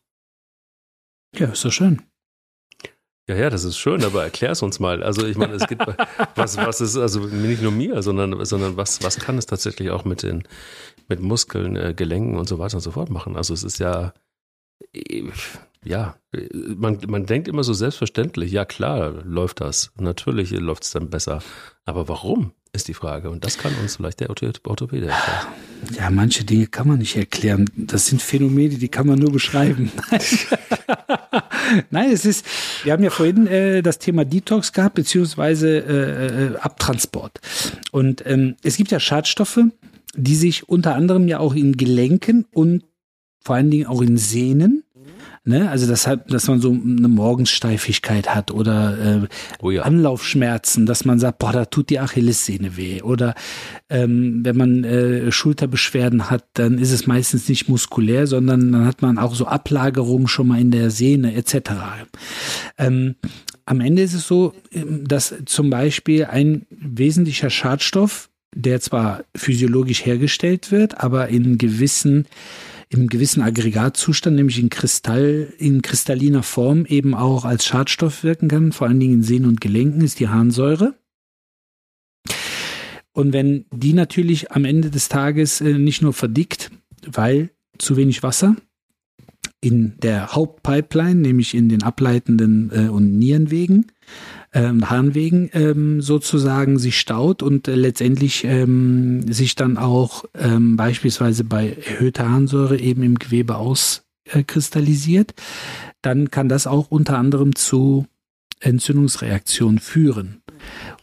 Ja, ist doch schön. Ja, ja, das ist schön, aber erklär es uns mal. Also ich meine, es gibt was, was ist, also nicht nur mir, sondern, sondern was, was kann es tatsächlich auch mit den, mit Muskeln, äh, Gelenken und so weiter und so fort machen? Also es ist ja, ja, man, man denkt immer so selbstverständlich, ja klar, läuft das. Natürlich läuft es dann besser. Aber warum, ist die Frage. Und das kann uns vielleicht der Orthopäde erklären. Ja, manche Dinge kann man nicht erklären. Das sind Phänomene, die kann man nur beschreiben. Nein, es ist, wir haben ja vorhin äh, das Thema Detox gehabt, beziehungsweise äh, äh, Abtransport. Und ähm, es gibt ja Schadstoffe, die sich unter anderem ja auch in Gelenken und vor allen Dingen auch in Sehnen Ne? Also deshalb, dass man so eine Morgenssteifigkeit hat oder äh, oh ja. Anlaufschmerzen, dass man sagt, boah, da tut die Achillessehne weh. Oder ähm, wenn man äh, Schulterbeschwerden hat, dann ist es meistens nicht muskulär, sondern dann hat man auch so Ablagerungen schon mal in der Sehne etc. Ähm, am Ende ist es so, ähm, dass zum Beispiel ein wesentlicher Schadstoff, der zwar physiologisch hergestellt wird, aber in gewissen im gewissen Aggregatzustand, nämlich in Kristall, in kristalliner Form eben auch als Schadstoff wirken kann, vor allen Dingen in Sehnen und Gelenken, ist die Harnsäure. Und wenn die natürlich am Ende des Tages äh, nicht nur verdickt, weil zu wenig Wasser in der Hauptpipeline, nämlich in den ableitenden äh, und Nierenwegen, ähm, Harnwegen ähm, sozusagen sich staut und äh, letztendlich ähm, sich dann auch ähm, beispielsweise bei erhöhter Harnsäure eben im Gewebe auskristallisiert, dann kann das auch unter anderem zu Entzündungsreaktionen führen.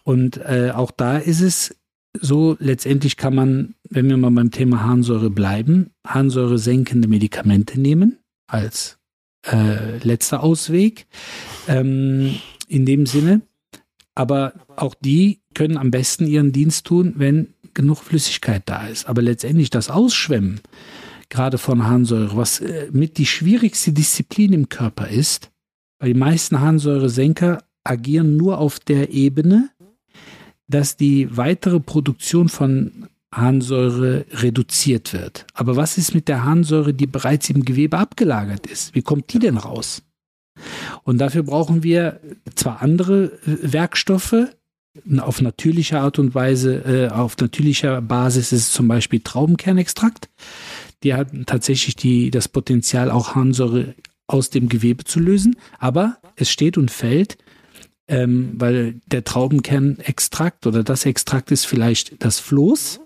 Und äh, auch da ist es so, letztendlich kann man, wenn wir mal beim Thema Harnsäure bleiben, Harnsäure senkende Medikamente nehmen als äh, letzter Ausweg. Ähm, in dem Sinne. Aber auch die können am besten ihren Dienst tun, wenn genug Flüssigkeit da ist. Aber letztendlich das Ausschwemmen, gerade von Harnsäure, was äh, mit die schwierigste Disziplin im Körper ist, weil die meisten Harnsäuresenker agieren nur auf der Ebene, dass die weitere Produktion von Harnsäure reduziert wird. Aber was ist mit der Harnsäure, die bereits im Gewebe abgelagert ist? Wie kommt die denn raus? Und dafür brauchen wir zwar andere äh, Werkstoffe, auf natürliche Art und Weise, äh, auf natürlicher Basis ist zum Beispiel Traubenkernextrakt. Die hat tatsächlich die, das Potenzial, auch Harnsäure aus dem Gewebe zu lösen. Aber es steht und fällt, ähm, weil der Traubenkernextrakt oder das Extrakt ist vielleicht das Floß,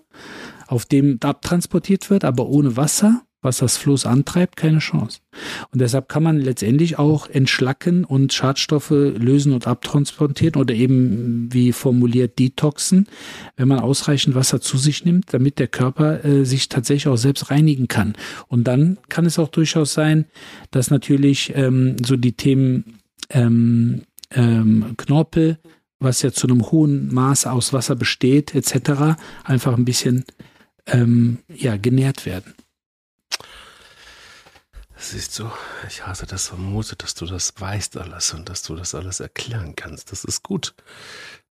auf dem abtransportiert wird, aber ohne Wasser was das Floß antreibt, keine Chance. Und deshalb kann man letztendlich auch entschlacken und Schadstoffe lösen und abtransportieren oder eben, wie formuliert, detoxen, wenn man ausreichend Wasser zu sich nimmt, damit der Körper äh, sich tatsächlich auch selbst reinigen kann. Und dann kann es auch durchaus sein, dass natürlich ähm, so die Themen ähm, ähm, Knorpel, was ja zu einem hohen Maß aus Wasser besteht, etc., einfach ein bisschen ähm, ja, genährt werden. Siehst du, ich hasse das vermute, dass du das weißt alles und dass du das alles erklären kannst. Das ist gut,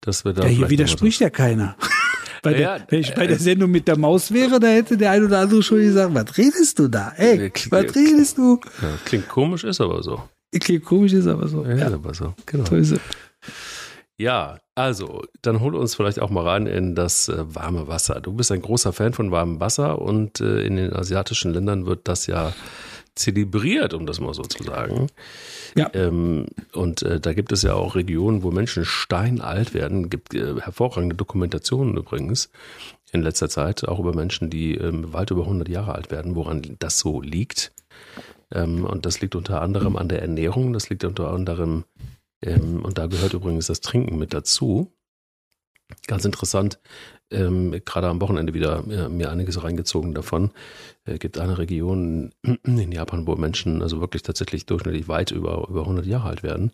dass wir da. Ja, hier widerspricht ja keiner. bei der, ja, wenn ich bei der äh, Sendung mit der Maus wäre, da hätte der ein oder andere schon gesagt, was redest du da? Ey, äh, was redest du? Ja, klingt komisch, ist aber so. Klingt komisch, ist aber so. Ja, ja. ist aber so. Genau. Ja, also, dann hol uns vielleicht auch mal rein in das äh, warme Wasser. Du bist ein großer Fan von warmem Wasser und äh, in den asiatischen Ländern wird das ja zelebriert, um das mal so zu sagen. Ja. Ähm, und äh, da gibt es ja auch Regionen, wo Menschen steinalt werden. Gibt äh, hervorragende Dokumentationen übrigens in letzter Zeit, auch über Menschen, die ähm, weit über 100 Jahre alt werden, woran das so liegt. Ähm, und das liegt unter anderem an der Ernährung, das liegt unter anderem, ähm, und da gehört übrigens das Trinken mit dazu. Ganz interessant, ähm, gerade am Wochenende wieder ja, mir einiges reingezogen davon. Es äh, gibt eine Region in Japan, wo Menschen also wirklich tatsächlich durchschnittlich weit über, über 100 Jahre alt werden.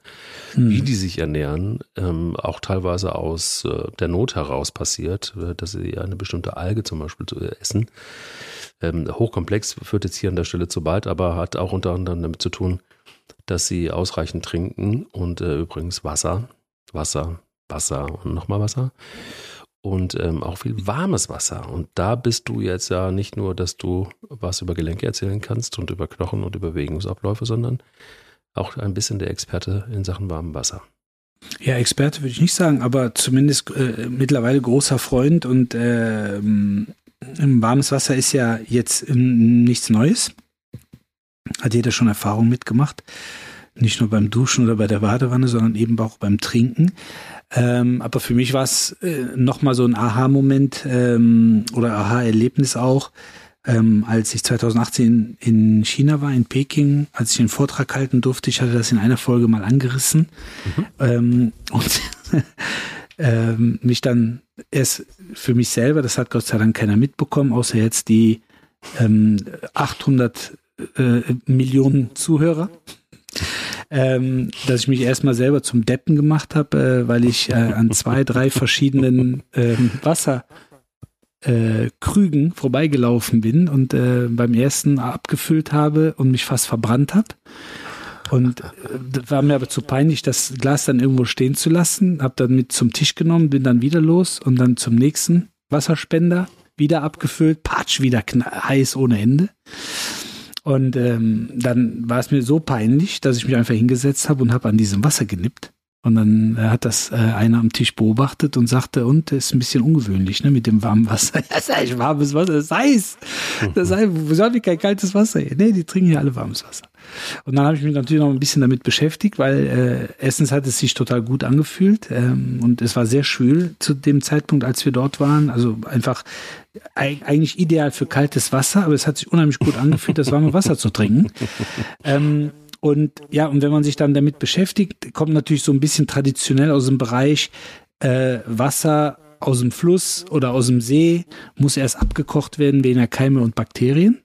Hm. Wie die sich ernähren, ähm, auch teilweise aus äh, der Not heraus passiert, äh, dass sie eine bestimmte Alge zum Beispiel äh, essen. Ähm, hochkomplex führt jetzt hier an der Stelle zu weit, aber hat auch unter anderem damit zu tun, dass sie ausreichend trinken und äh, übrigens Wasser, Wasser, Wasser und nochmal Wasser und ähm, auch viel warmes Wasser. Und da bist du jetzt ja nicht nur, dass du was über Gelenke erzählen kannst und über Knochen und über Bewegungsabläufe, sondern auch ein bisschen der Experte in Sachen warmem Wasser. Ja, Experte würde ich nicht sagen, aber zumindest äh, mittlerweile großer Freund und äh, warmes Wasser ist ja jetzt nichts Neues. Hat jeder schon Erfahrung mitgemacht. Nicht nur beim Duschen oder bei der Badewanne, sondern eben auch beim Trinken. Ähm, aber für mich war es äh, nochmal so ein Aha-Moment ähm, oder Aha-Erlebnis auch, ähm, als ich 2018 in China war, in Peking, als ich einen Vortrag halten durfte. Ich hatte das in einer Folge mal angerissen. Mhm. Ähm, und ähm, mich dann erst für mich selber, das hat Gott sei Dank keiner mitbekommen, außer jetzt die ähm, 800 äh, Millionen Zuhörer. Ähm, dass ich mich erstmal selber zum Deppen gemacht habe, äh, weil ich äh, an zwei, drei verschiedenen ähm, Wasserkrügen äh, vorbeigelaufen bin und äh, beim ersten abgefüllt habe und mich fast verbrannt habe. Und äh, war mir aber zu peinlich, das Glas dann irgendwo stehen zu lassen. Hab dann mit zum Tisch genommen, bin dann wieder los und dann zum nächsten Wasserspender wieder abgefüllt, patsch, wieder heiß ohne Ende. Und ähm, dann war es mir so peinlich, dass ich mich einfach hingesetzt habe und habe an diesem Wasser genippt. Und dann äh, hat das äh, einer am Tisch beobachtet und sagte, und das ist ein bisschen ungewöhnlich, ne, mit dem warmen Wasser. Das ist eigentlich warmes Wasser, das ist heiß. Das ist heiß. Wo soll ich kein kaltes Wasser? Nee, die trinken ja alle warmes Wasser. Und dann habe ich mich natürlich noch ein bisschen damit beschäftigt, weil äh, erstens hat es sich total gut angefühlt ähm, und es war sehr schwül zu dem Zeitpunkt, als wir dort waren. Also einfach eigentlich ideal für kaltes Wasser, aber es hat sich unheimlich gut angefühlt, das warme Wasser zu trinken. Ähm, und ja, und wenn man sich dann damit beschäftigt, kommt natürlich so ein bisschen traditionell aus dem Bereich äh, Wasser aus dem Fluss oder aus dem See, muss erst abgekocht werden wegen der Keime und Bakterien.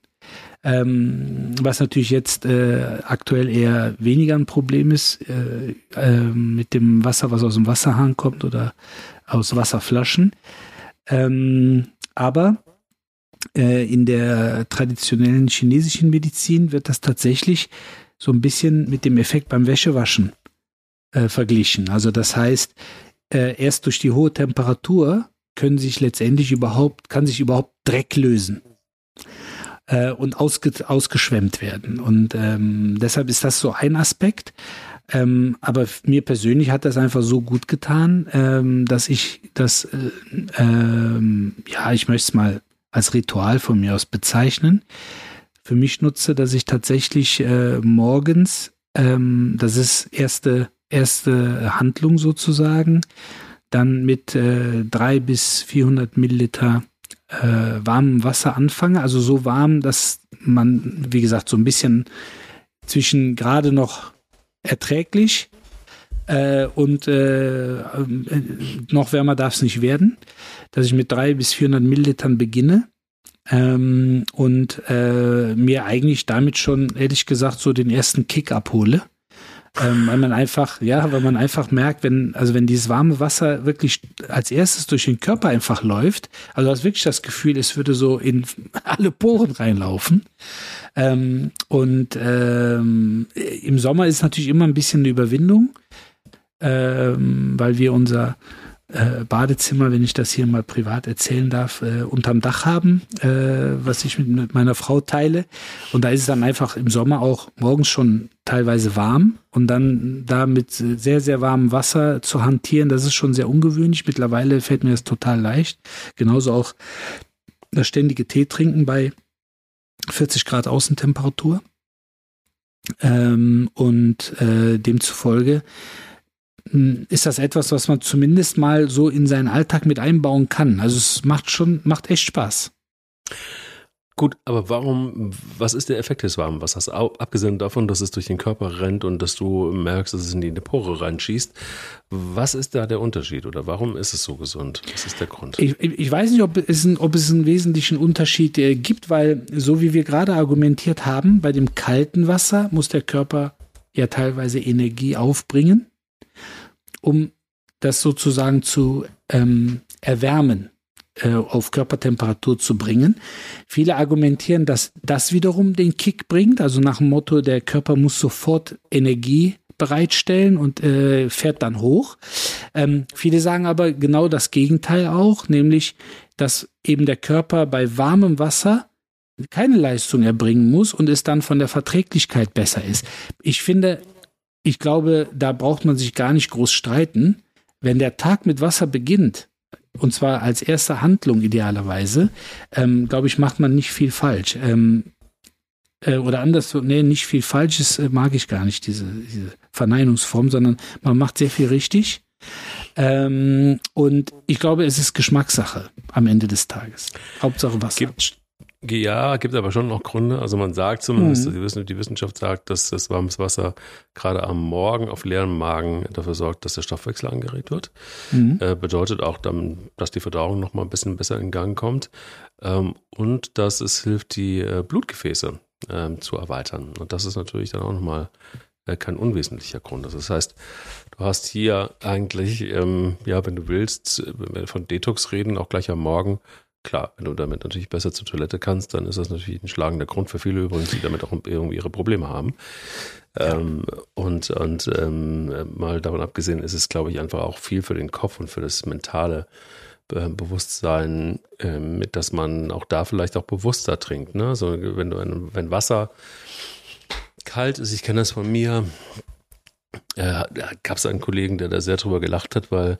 Ähm, was natürlich jetzt äh, aktuell eher weniger ein Problem ist äh, äh, mit dem Wasser, was aus dem Wasserhahn kommt oder aus Wasserflaschen. Ähm, aber äh, in der traditionellen chinesischen Medizin wird das tatsächlich so ein bisschen mit dem Effekt beim Wäschewaschen äh, verglichen. Also das heißt, äh, erst durch die hohe Temperatur können sich letztendlich überhaupt, kann sich überhaupt Dreck lösen äh, und ausge, ausgeschwemmt werden. Und ähm, deshalb ist das so ein Aspekt. Ähm, aber mir persönlich hat das einfach so gut getan, ähm, dass ich das, äh, ähm, ja, ich möchte es mal als Ritual von mir aus bezeichnen für mich nutze, dass ich tatsächlich äh, morgens, ähm, das ist erste, erste Handlung sozusagen, dann mit äh, bis 400 Milliliter äh, warmem Wasser anfange. Also so warm, dass man, wie gesagt, so ein bisschen zwischen gerade noch erträglich äh, und äh, äh noch wärmer darf es nicht werden, dass ich mit drei bis 400 Millilitern beginne ähm, und äh, mir eigentlich damit schon, ehrlich gesagt, so den ersten Kick abhole. Ähm, weil man einfach, ja, weil man einfach merkt, wenn, also wenn dieses warme Wasser wirklich als erstes durch den Körper einfach läuft, also hast wirklich das Gefühl, es würde so in alle Poren reinlaufen. Ähm, und ähm, im Sommer ist es natürlich immer ein bisschen eine Überwindung, ähm, weil wir unser äh, Badezimmer, wenn ich das hier mal privat erzählen darf, äh, unterm Dach haben, äh, was ich mit, mit, meiner Frau teile. Und da ist es dann einfach im Sommer auch morgens schon teilweise warm und dann da mit sehr, sehr warmem Wasser zu hantieren, das ist schon sehr ungewöhnlich. Mittlerweile fällt mir das total leicht. Genauso auch das ständige Tee trinken bei 40 Grad Außentemperatur. Ähm, und äh, demzufolge ist das etwas, was man zumindest mal so in seinen Alltag mit einbauen kann. Also es macht schon, macht echt Spaß. Gut, aber warum, was ist der Effekt des warmen Wassers? Abgesehen davon, dass es durch den Körper rennt und dass du merkst, dass es in die Pore reinschießt. Was ist da der Unterschied oder warum ist es so gesund? Was ist der Grund? Ich, ich weiß nicht, ob es, ein, ob es einen wesentlichen Unterschied äh, gibt, weil so wie wir gerade argumentiert haben, bei dem kalten Wasser muss der Körper ja teilweise Energie aufbringen um das sozusagen zu ähm, erwärmen, äh, auf Körpertemperatur zu bringen. Viele argumentieren, dass das wiederum den Kick bringt, also nach dem Motto, der Körper muss sofort Energie bereitstellen und äh, fährt dann hoch. Ähm, viele sagen aber genau das Gegenteil auch, nämlich, dass eben der Körper bei warmem Wasser keine Leistung erbringen muss und es dann von der Verträglichkeit besser ist. Ich finde, ich glaube, da braucht man sich gar nicht groß streiten. Wenn der Tag mit Wasser beginnt, und zwar als erste Handlung idealerweise, ähm, glaube ich, macht man nicht viel falsch. Ähm, äh, oder anders, nee, nicht viel Falsches äh, mag ich gar nicht, diese, diese Verneinungsform, sondern man macht sehr viel richtig. Ähm, und ich glaube, es ist Geschmackssache am Ende des Tages. Hauptsache Wasser. Gibt, ja, gibt aber schon noch Gründe. Also man sagt zumindest, mhm. die, Wissenschaft sagt, dass das warmes Wasser gerade am Morgen auf leerem Magen dafür sorgt, dass der Stoffwechsel angeregt wird. Mhm. Äh, bedeutet auch dann, dass die Verdauung noch mal ein bisschen besser in Gang kommt. Ähm, und dass es hilft, die äh, Blutgefäße äh, zu erweitern. Und das ist natürlich dann auch nochmal äh, kein unwesentlicher Grund. Also das heißt, du hast hier eigentlich, ähm, ja, wenn du willst, wenn wir von Detox reden, auch gleich am Morgen Klar, wenn du damit natürlich besser zur Toilette kannst, dann ist das natürlich ein schlagender Grund für viele übrigens, die damit auch irgendwie ihre Probleme haben. Ja. Ähm, und und ähm, mal davon abgesehen ist es, glaube ich, einfach auch viel für den Kopf und für das mentale äh, Bewusstsein, äh, mit dass man auch da vielleicht auch bewusster trinkt. Ne? Also wenn du ein, wenn Wasser kalt ist, ich kenne das von mir, äh, gab es einen Kollegen, der da sehr drüber gelacht hat, weil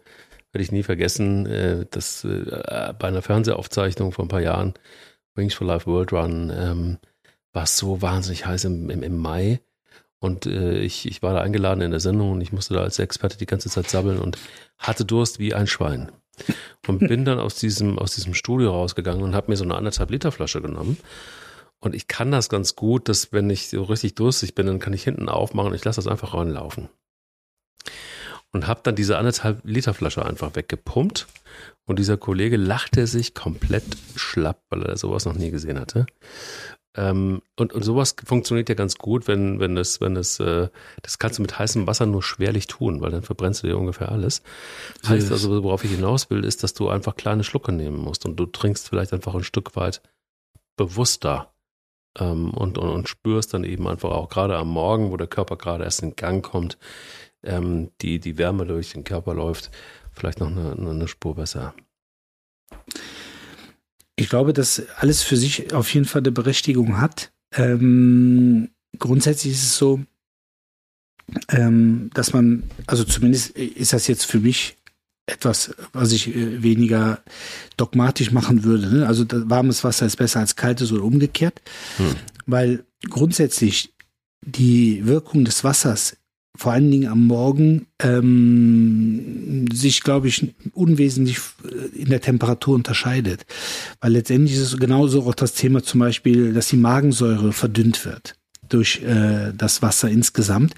werde ich nie vergessen, äh, dass äh, bei einer Fernsehaufzeichnung vor ein paar Jahren, Wings for Life World Run, ähm, war es so wahnsinnig heiß im, im, im Mai. Und äh, ich, ich war da eingeladen in der Sendung und ich musste da als Experte die ganze Zeit sabbeln und hatte Durst wie ein Schwein. Und bin dann aus diesem, aus diesem Studio rausgegangen und habe mir so eine anderthalb Liter Flasche genommen. Und ich kann das ganz gut, dass wenn ich so richtig durstig bin, dann kann ich hinten aufmachen und ich lasse das einfach reinlaufen und habe dann diese anderthalb Liter Flasche einfach weggepumpt. Und dieser Kollege lachte sich komplett schlapp, weil er sowas noch nie gesehen hatte. Ähm, und, und sowas funktioniert ja ganz gut, wenn, wenn das, wenn das, äh, das kannst du mit heißem Wasser nur schwerlich tun, weil dann verbrennst du dir ungefähr alles. Das heißt also, worauf ich hinaus will, ist, dass du einfach kleine Schlucke nehmen musst und du trinkst vielleicht einfach ein Stück weit bewusster ähm, und, und, und spürst dann eben einfach auch gerade am Morgen, wo der Körper gerade erst in Gang kommt, ähm, die, die Wärme durch den Körper läuft, vielleicht noch eine, eine Spur besser. Ich glaube, dass alles für sich auf jeden Fall eine Berechtigung hat. Ähm, grundsätzlich ist es so, ähm, dass man, also zumindest ist das jetzt für mich etwas, was ich äh, weniger dogmatisch machen würde. Ne? Also warmes Wasser ist besser als kaltes oder umgekehrt, hm. weil grundsätzlich die Wirkung des Wassers vor allen Dingen am Morgen ähm, sich, glaube ich, unwesentlich in der Temperatur unterscheidet. Weil letztendlich ist es genauso auch das Thema zum Beispiel, dass die Magensäure verdünnt wird durch äh, das Wasser insgesamt.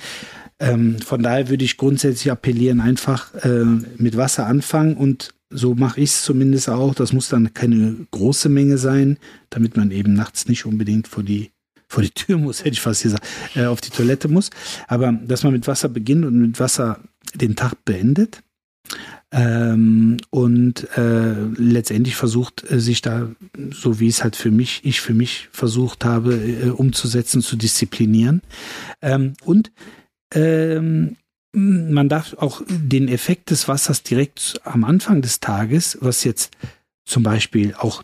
Ähm, von daher würde ich grundsätzlich appellieren, einfach äh, mit Wasser anfangen und so mache ich es zumindest auch. Das muss dann keine große Menge sein, damit man eben nachts nicht unbedingt vor die vor die Tür muss, hätte ich fast gesagt, äh, auf die Toilette muss. Aber dass man mit Wasser beginnt und mit Wasser den Tag beendet. Ähm, und äh, letztendlich versucht äh, sich da, so wie es halt für mich, ich für mich versucht habe, äh, umzusetzen, zu disziplinieren. Ähm, und ähm, man darf auch den Effekt des Wassers direkt am Anfang des Tages, was jetzt zum Beispiel auch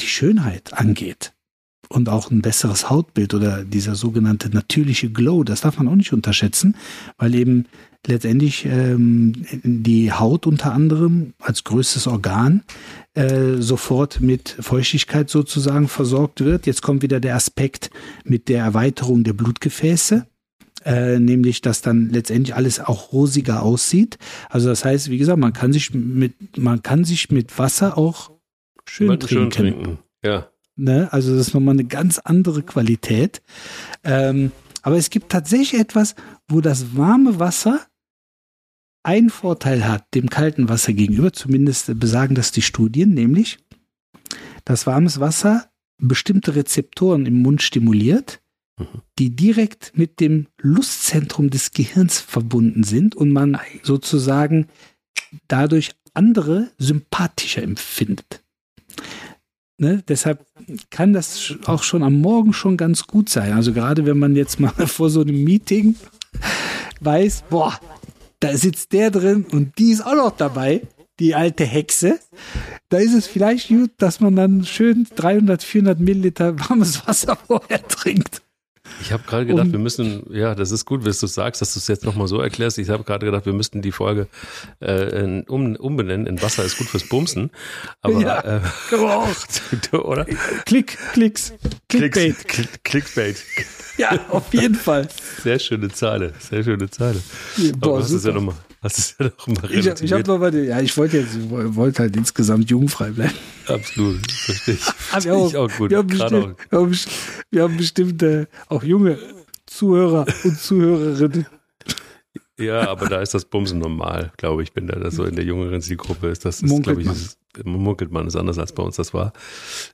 die Schönheit angeht, und auch ein besseres Hautbild oder dieser sogenannte natürliche Glow, das darf man auch nicht unterschätzen, weil eben letztendlich ähm, die Haut unter anderem als größtes Organ äh, sofort mit Feuchtigkeit sozusagen versorgt wird. Jetzt kommt wieder der Aspekt mit der Erweiterung der Blutgefäße. Äh, nämlich, dass dann letztendlich alles auch rosiger aussieht. Also das heißt, wie gesagt, man kann sich mit, man kann sich mit Wasser auch schön trinken. Schön trinken. Ja. Ne? Also das ist nochmal eine ganz andere Qualität. Ähm, aber es gibt tatsächlich etwas, wo das warme Wasser einen Vorteil hat dem kalten Wasser gegenüber, zumindest besagen das die Studien, nämlich, dass warmes Wasser bestimmte Rezeptoren im Mund stimuliert, mhm. die direkt mit dem Lustzentrum des Gehirns verbunden sind und man sozusagen dadurch andere sympathischer empfindet. Ne? Deshalb kann das auch schon am Morgen schon ganz gut sein. Also gerade wenn man jetzt mal vor so einem Meeting weiß, boah, da sitzt der drin und die ist auch noch dabei, die alte Hexe. Da ist es vielleicht gut, dass man dann schön 300, 400 Milliliter warmes Wasser vorher trinkt. Ich habe gerade gedacht, um, wir müssen, ja, das ist gut, wenn du sagst, dass du es jetzt nochmal so erklärst. Ich habe gerade gedacht, wir müssten die Folge äh, um, umbenennen in Wasser ist gut fürs Bumsen. Aber ja, äh, oder? Klick, Klicks, Clickbait. Klick, Clickbait. Ja, auf jeden Fall. Sehr schöne Zeile, sehr schöne Zeile. Boah, Aber hast es ja nochmal Hast es ja noch mal Ich, ich habe noch mal, ja, ich wollte jetzt, wollte halt insgesamt jugendfrei bleiben. Absolut, verstehe ich. Verstehe ich auch gut. Wir haben bestimmt, wir haben, wir haben bestimmt äh, auch junge Zuhörer und Zuhörerinnen. Ja, aber da ist das Bumsen normal, glaube ich. Bin da so in der jüngeren Zielgruppe ist das, ist, glaube ich, ist, munkelt man ist anders als bei uns das war.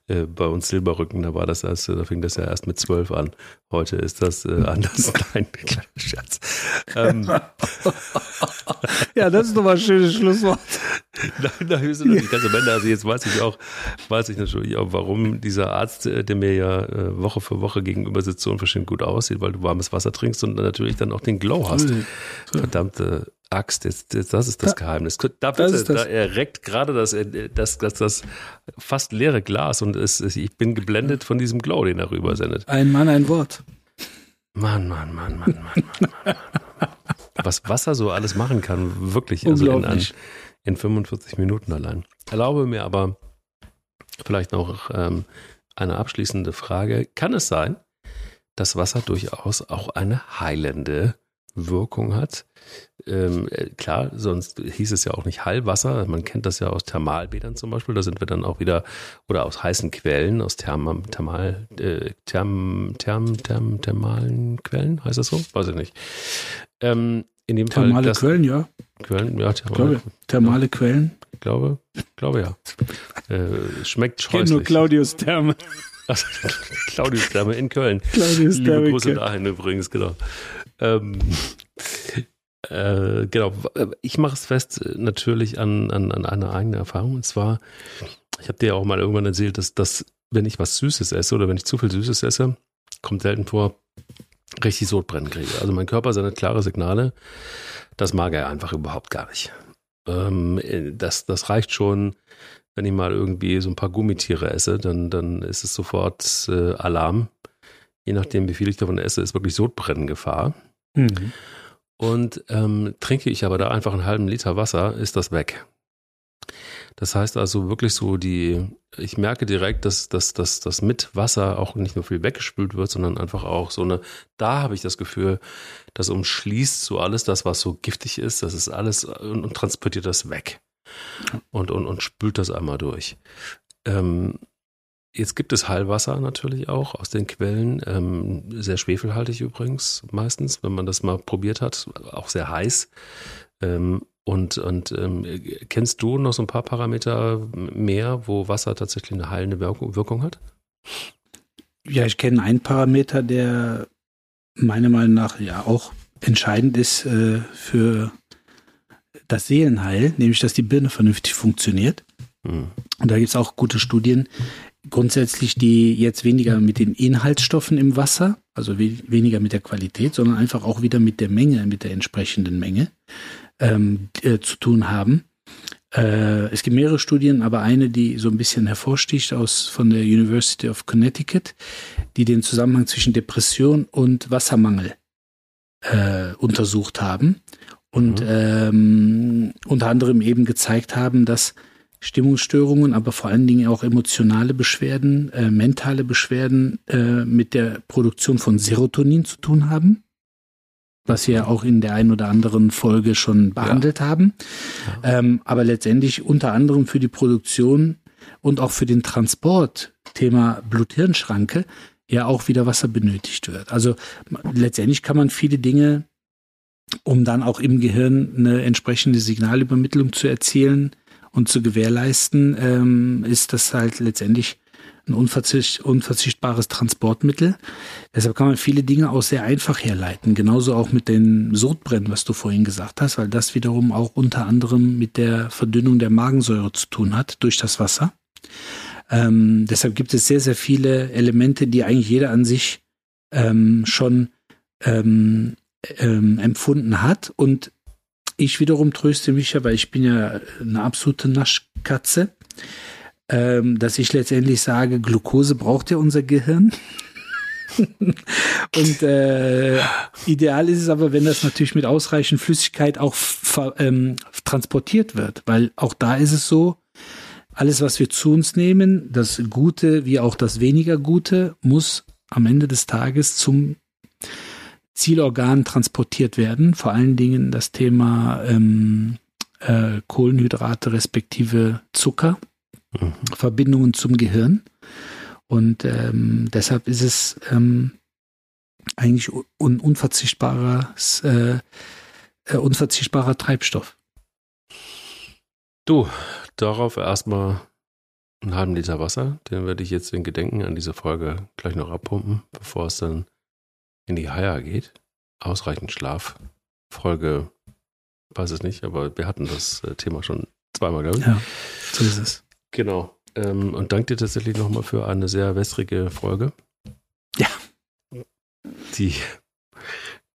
Äh, bei uns Silberrücken, da war das erst, da fing das ja erst mit zwölf an. Heute ist das äh, anders. Nein, kleiner Scherz. Ähm, ja, das ist doch mal ein schönes Schlusswort. nein, nein, wir sind nicht ganz am Ende. Also jetzt weiß ich auch, weiß ich natürlich auch, warum dieser Arzt, äh, der mir ja äh, Woche für Woche gegenüber sitzt, so unverschämt gut aussieht, weil du warmes Wasser trinkst und natürlich dann auch den Glow hast. Verdammte Axt, jetzt, jetzt, das ist das da, Geheimnis. Da, bitte, da erreckt gerade das, äh, das, das, das fast leere Glas und es, ich bin geblendet von diesem Glow, den er rübersendet. Ein Mann, ein Wort. Mann, Mann, Mann, Mann, Mann, Mann, Mann, Mann. Was Wasser so alles machen kann, wirklich, also in, in 45 Minuten allein. Erlaube mir aber vielleicht noch ähm, eine abschließende Frage. Kann es sein, dass Wasser durchaus auch eine heilende Wirkung hat. Ähm, äh, klar, sonst hieß es ja auch nicht Heilwasser. Man kennt das ja aus Thermalbädern zum Beispiel. Da sind wir dann auch wieder, oder aus heißen Quellen, aus Therm, Thermal, äh, Therm, Therm, Therm, thermalen Quellen, heißt das so? Weiß ich nicht. Ähm, in dem thermale Fall. Das, Quellen, ja. Quellen, ja, thermale, glaube, thermale ja. Quellen. Ich glaube, glaube ja. Äh, schmeckt scheußlich. Ich nur Claudius Therme. Claudius Therme in Köln. Claudius Therme. Liebe Grüße dahin übrigens, genau. Ähm, äh, genau, ich mache es fest natürlich an, an, an einer eigenen Erfahrung. Und zwar, ich habe dir ja auch mal irgendwann erzählt, dass, dass wenn ich was Süßes esse oder wenn ich zu viel Süßes esse, kommt selten vor, richtig Sodbrennen kriege. Also mein Körper sendet klare Signale. Das mag er einfach überhaupt gar nicht. Ähm, das, das reicht schon, wenn ich mal irgendwie so ein paar Gummitiere esse, dann, dann ist es sofort äh, Alarm. Je nachdem, wie viel ich davon esse, ist wirklich Sodbrennengefahr. Mhm. Und ähm, trinke ich aber da einfach einen halben Liter Wasser, ist das weg. Das heißt also wirklich so die, ich merke direkt, dass, dass, dass, dass mit Wasser auch nicht nur viel weggespült wird, sondern einfach auch so eine, da habe ich das Gefühl, das umschließt so alles das, was so giftig ist, das ist alles und, und transportiert das weg und, und, und spült das einmal durch. Ähm, Jetzt gibt es Heilwasser natürlich auch aus den Quellen, ähm, sehr schwefelhaltig übrigens meistens, wenn man das mal probiert hat, auch sehr heiß. Ähm, und und ähm, kennst du noch so ein paar Parameter mehr, wo Wasser tatsächlich eine heilende Wirkung, Wirkung hat? Ja, ich kenne einen Parameter, der meiner Meinung nach ja auch entscheidend ist äh, für das Seelenheil, nämlich dass die Birne vernünftig funktioniert. Hm. Und da gibt es auch gute Studien, grundsätzlich die jetzt weniger mit den Inhaltsstoffen im Wasser, also we weniger mit der Qualität, sondern einfach auch wieder mit der Menge, mit der entsprechenden Menge ähm, äh, zu tun haben. Äh, es gibt mehrere Studien, aber eine, die so ein bisschen hervorsticht aus von der University of Connecticut, die den Zusammenhang zwischen Depression und Wassermangel äh, untersucht haben und mhm. ähm, unter anderem eben gezeigt haben, dass Stimmungsstörungen, aber vor allen Dingen auch emotionale Beschwerden, äh, mentale Beschwerden äh, mit der Produktion von Serotonin zu tun haben, was wir auch in der einen oder anderen Folge schon behandelt ja. haben. Ja. Ähm, aber letztendlich unter anderem für die Produktion und auch für den Transport, Thema Blut-Hirn-Schranke, ja auch wieder Wasser benötigt wird. Also letztendlich kann man viele Dinge, um dann auch im Gehirn eine entsprechende Signalübermittlung zu erzielen, und zu gewährleisten, ähm, ist das halt letztendlich ein unverzicht, unverzichtbares Transportmittel. Deshalb kann man viele Dinge auch sehr einfach herleiten. Genauso auch mit den Sodbrennen, was du vorhin gesagt hast, weil das wiederum auch unter anderem mit der Verdünnung der Magensäure zu tun hat durch das Wasser. Ähm, deshalb gibt es sehr, sehr viele Elemente, die eigentlich jeder an sich ähm, schon ähm, ähm, empfunden hat und ich wiederum tröste mich ja, weil ich bin ja eine absolute Naschkatze, ähm, dass ich letztendlich sage, Glucose braucht ja unser Gehirn. und äh, ideal ist es aber, wenn das natürlich mit ausreichend Flüssigkeit auch ähm, transportiert wird, weil auch da ist es so, alles, was wir zu uns nehmen, das Gute wie auch das weniger Gute, muss am Ende des Tages zum Zielorgan transportiert werden. Vor allen Dingen das Thema ähm, äh, Kohlenhydrate respektive Zucker, mhm. Verbindungen zum Gehirn. Und ähm, deshalb ist es ähm, eigentlich un unverzichtbares, äh, äh, unverzichtbarer Treibstoff. Du, darauf erstmal einen halben Liter Wasser. Den werde ich jetzt in Gedenken an diese Folge gleich noch abpumpen, bevor es dann in die Haia geht. Ausreichend Schlaf. Folge, weiß es nicht, aber wir hatten das äh, Thema schon zweimal, glaube ich. Ja, so ist es. Genau. Ähm, und danke dir tatsächlich nochmal für eine sehr wässrige Folge. Ja. Die,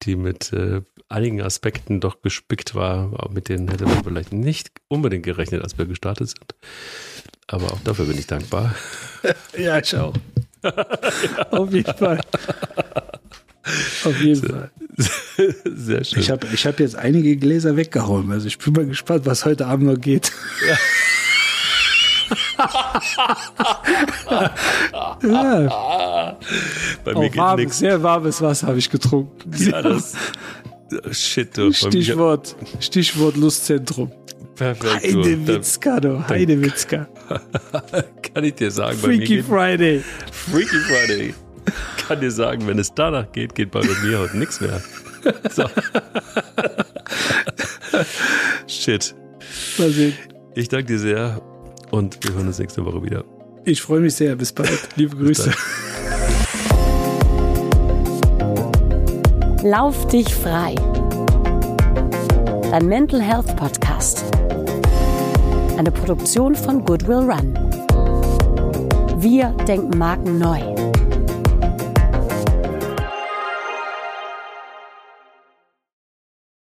die mit äh, einigen Aspekten doch gespickt war, mit denen hätte man vielleicht nicht unbedingt gerechnet, als wir gestartet sind. Aber auch dafür bin ich dankbar. ja, ich auch. Auf jeden Fall. Auf jeden Fall. Sehr schön. Ich habe ich hab jetzt einige Gläser weggehauen. Also ich bin mal gespannt, was heute Abend noch geht. Ja ja. Bei mir Auch geht warmes, nichts. Sehr warmes Wasser habe ich getrunken. Ja, das, shit, du. Stichwort, Stichwort Lustzentrum. Perfekt. Heidewitzka, du. Heidewitzka. Kann ich dir sagen. Freaky Friday. Freaky Friday. Kann dir sagen, wenn es danach geht, geht bei mir heute nichts mehr. So. Shit. Mal sehen. Ich danke dir sehr und wir hören uns nächste Woche wieder. Ich freue mich sehr. Bis bald. Liebe Grüße. Lauf dich frei. Dein Mental Health Podcast. Eine Produktion von Goodwill Run. Wir denken Marken neu.